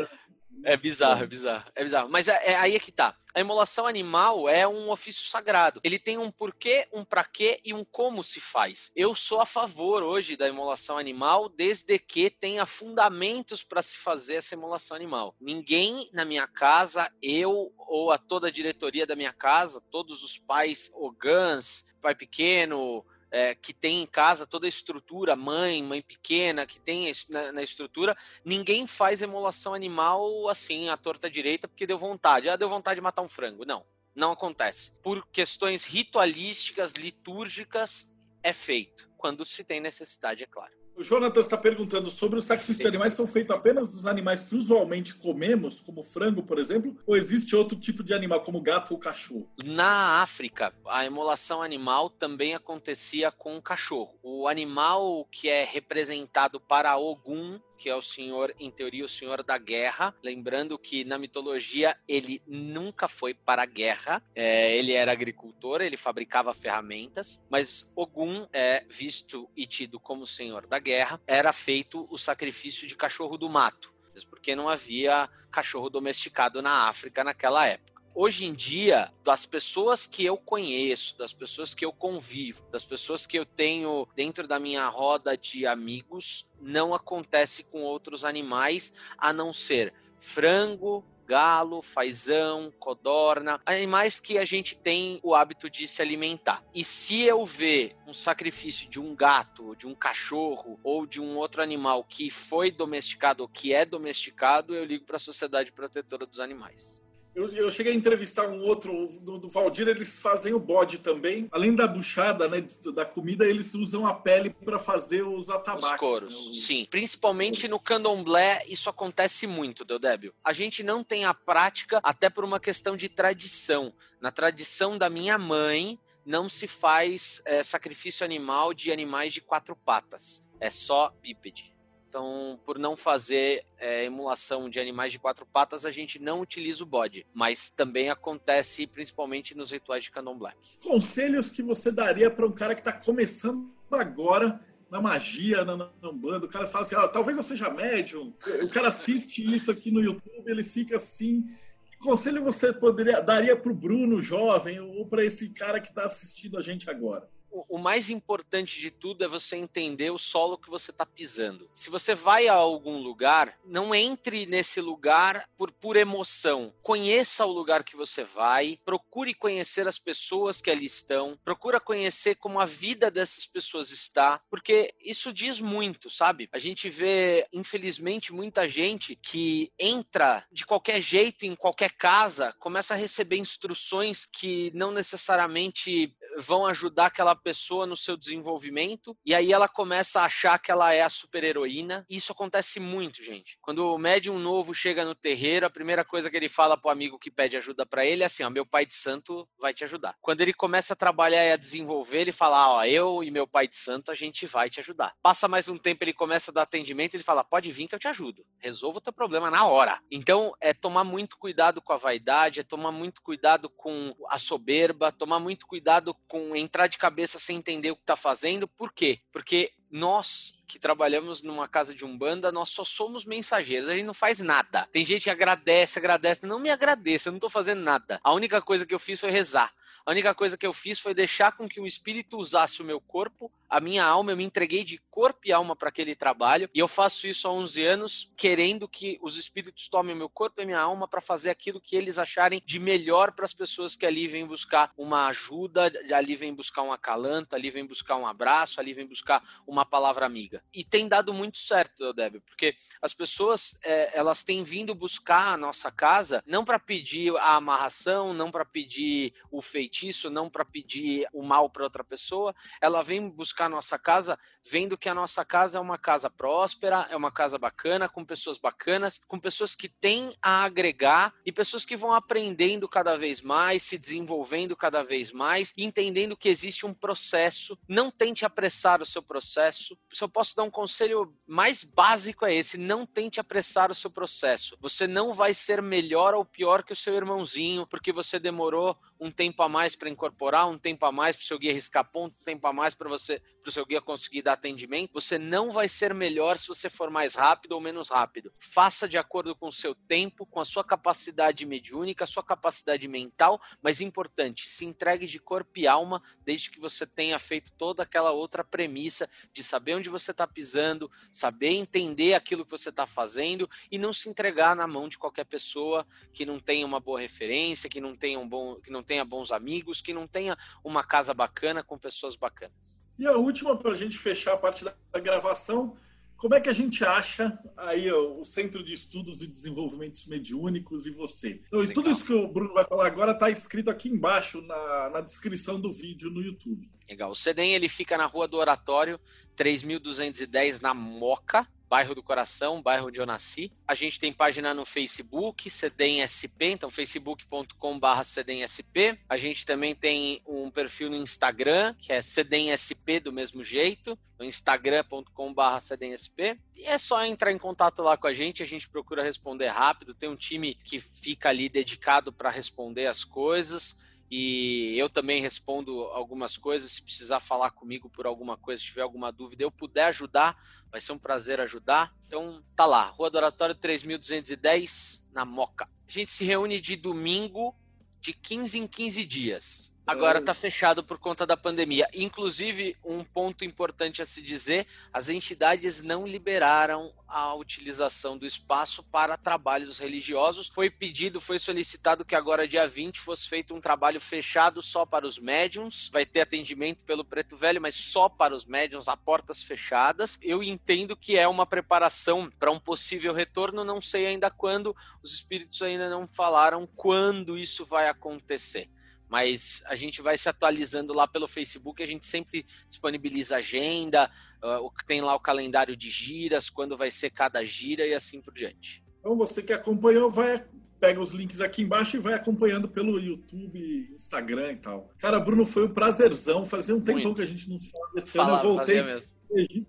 É bizarro, é bizarro, é bizarro. Mas é, é, aí é que tá. A emulação animal é um ofício sagrado. Ele tem um porquê, um para quê e um como se faz. Eu sou a favor hoje da emulação animal, desde que tenha fundamentos para se fazer essa emulação animal. Ninguém na minha casa, eu ou a toda a diretoria da minha casa, todos os pais, ogãs, pai pequeno, é, que tem em casa toda a estrutura, mãe, mãe pequena, que tem na, na, estrutura, ninguém faz emulação animal assim, à torta direita, porque deu vontade. Ah, deu vontade de matar um frango. Não, não acontece. Por questões ritualísticas, litúrgicas, é feito. Quando se tem necessidade, é claro. O Jonathan está perguntando sobre o sacrifício de animais são feitos apenas dos animais que usualmente comemos, como frango, por exemplo, ou existe outro tipo de animal, como gato ou cachorro? Na África, a emulação animal também acontecia com o cachorro. O animal que é representado para Ogum que é o senhor, em teoria, o senhor da guerra. Lembrando que na mitologia ele nunca foi para a guerra, é, ele era agricultor, ele fabricava ferramentas, mas Ogum é visto e tido como senhor da guerra. Era feito o sacrifício de cachorro do mato, porque não havia cachorro domesticado na África naquela época hoje em dia, das pessoas que eu conheço, das pessoas que eu convivo, das pessoas que eu tenho dentro da minha roda de amigos, não acontece com outros animais a não ser frango, galo, fazão, codorna, animais que a gente tem o hábito de se alimentar. E se eu ver um sacrifício de um gato, de um cachorro ou de um outro animal que foi domesticado ou que é domesticado, eu ligo para a Sociedade Protetora dos Animais. Eu, eu, cheguei a entrevistar um outro do, do, Valdir, eles fazem o bode também. Além da buchada, né, da comida, eles usam a pele para fazer os atabaques. Os coros, né, sim. Principalmente no candomblé, isso acontece muito, Deodébio. A gente não tem a prática, até por uma questão de tradição. Na tradição da minha mãe, não se faz é, sacrifício animal de animais de quatro patas. É só bípede. Então, por não fazer é, emulação de animais de quatro patas, a gente não utiliza o bode. Mas também acontece principalmente nos rituais de candomblé. Conselhos que você daria para um cara que está começando agora na magia, na, na Umbanda, o cara fala assim, ah, talvez eu seja médium, o cara assiste isso aqui no YouTube, ele fica assim, que conselho você poderia daria para o Bruno jovem ou para esse cara que está assistindo a gente agora? O mais importante de tudo é você entender o solo que você está pisando. Se você vai a algum lugar, não entre nesse lugar por pura emoção. Conheça o lugar que você vai, procure conhecer as pessoas que ali estão, procura conhecer como a vida dessas pessoas está, porque isso diz muito, sabe? A gente vê, infelizmente, muita gente que entra de qualquer jeito em qualquer casa, começa a receber instruções que não necessariamente vão ajudar aquela pessoa no seu desenvolvimento e aí ela começa a achar que ela é a super-heroína. Isso acontece muito, gente. Quando o médium novo chega no terreiro, a primeira coisa que ele fala pro amigo que pede ajuda para ele é assim: ó, meu pai de santo vai te ajudar. Quando ele começa a trabalhar e a desenvolver, ele fala: ó, eu e meu pai de santo, a gente vai te ajudar. Passa mais um tempo, ele começa a dar atendimento, ele fala: pode vir que eu te ajudo. Resolva o teu problema na hora. Então, é tomar muito cuidado com a vaidade, é tomar muito cuidado com a soberba, tomar muito cuidado com entrar de cabeça sem entender o que está fazendo. Por quê? Porque nós que trabalhamos numa casa de umbanda, nós só somos mensageiros, a gente não faz nada. Tem gente que agradece, agradece, não me agradeça, eu não estou fazendo nada. A única coisa que eu fiz foi rezar. A única coisa que eu fiz foi deixar com que o espírito usasse o meu corpo, a minha alma, eu me entreguei de corpo e alma para aquele trabalho, e eu faço isso há 11 anos, querendo que os espíritos tomem meu corpo e minha alma para fazer aquilo que eles acharem de melhor para as pessoas que ali vêm buscar uma ajuda, ali vêm buscar um acalanto, ali vêm buscar um abraço, ali vêm buscar uma palavra amiga. E tem dado muito certo, Débora, porque as pessoas é, elas têm vindo buscar a nossa casa não para pedir a amarração, não para pedir o feitiço, não para pedir o mal para outra pessoa, ela vem buscar a nossa casa vendo que a nossa casa é uma casa próspera, é uma casa bacana, com pessoas bacanas, com pessoas que têm a agregar e pessoas que vão aprendendo cada vez mais, se desenvolvendo cada vez mais, entendendo que existe um processo. Não tente apressar o seu processo. Se eu posso dar um conselho mais básico é esse: não tente apressar o seu processo. Você não vai ser melhor ou pior que o seu irmãozinho porque você demorou um tempo a mais para incorporar, um tempo a mais para o seu guia riscar ponto, um tempo a mais para você, para o seu guia conseguir dar atendimento. Você não vai ser melhor se você for mais rápido ou menos rápido. Faça de acordo com o seu tempo, com a sua capacidade mediúnica, a sua capacidade mental, mas importante, se entregue de corpo e alma, desde que você tenha feito toda aquela outra premissa de saber onde você está pisando, saber entender aquilo que você está fazendo e não se entregar na mão de qualquer pessoa que não tenha uma boa referência, que não tenha um bom, que não tenha bons amigos, que não tenha uma casa bacana com pessoas bacanas. E a última, para a gente fechar a parte da gravação, como é que a gente acha aí ó, o Centro de Estudos e Desenvolvimentos Mediúnicos e você? Então, e tudo isso que o Bruno vai falar agora está escrito aqui embaixo na, na descrição do vídeo no YouTube. Legal. O CEDEM ele fica na Rua do Oratório, 3210 na Moca bairro do Coração, bairro onde eu nasci. A gente tem página no Facebook, CEDEMSP, então facebook.com.br CEDEMSP. A gente também tem um perfil no Instagram, que é CEDEMSP do mesmo jeito, no instagram.com.br CEDEMSP. E é só entrar em contato lá com a gente, a gente procura responder rápido. Tem um time que fica ali dedicado para responder as coisas. E eu também respondo algumas coisas. Se precisar falar comigo por alguma coisa, se tiver alguma dúvida, eu puder ajudar, vai ser um prazer ajudar. Então, tá lá, Rua do Oratório 3210, na Moca. A gente se reúne de domingo, de 15 em 15 dias. Agora está fechado por conta da pandemia. Inclusive, um ponto importante a se dizer: as entidades não liberaram a utilização do espaço para trabalhos religiosos. Foi pedido, foi solicitado que agora, dia 20, fosse feito um trabalho fechado só para os médiums. Vai ter atendimento pelo Preto Velho, mas só para os médiums, a portas fechadas. Eu entendo que é uma preparação para um possível retorno, não sei ainda quando, os espíritos ainda não falaram quando isso vai acontecer mas a gente vai se atualizando lá pelo Facebook, a gente sempre disponibiliza agenda, uh, tem lá o calendário de giras, quando vai ser cada gira e assim por diante. Então você que acompanhou, vai pega os links aqui embaixo e vai acompanhando pelo YouTube, Instagram e tal. Cara, Bruno, foi um prazerzão. Fazia um tempão que a gente não se fala desse ano. Eu voltei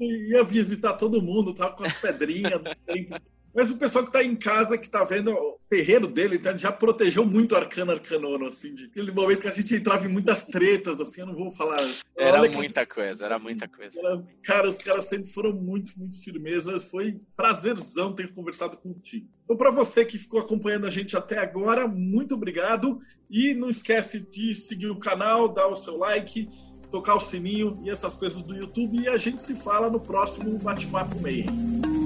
e ia visitar todo mundo, tava com as pedrinhas do <laughs> tempo. Mas o pessoal que está em casa, que está vendo o terreno dele, então, já protegeu muito o Arcano Arcanono, assim, de aquele momento que a gente entrava em muitas tretas, assim, eu não vou falar. Era muita que... coisa, era muita coisa. Era... Cara, os caras sempre foram muito, muito firmeza. Foi prazerzão ter conversado contigo. Então, para você que ficou acompanhando a gente até agora, muito obrigado. E não esquece de seguir o canal, dar o seu like, tocar o sininho e essas coisas do YouTube. E a gente se fala no próximo Bate-Papo Meio.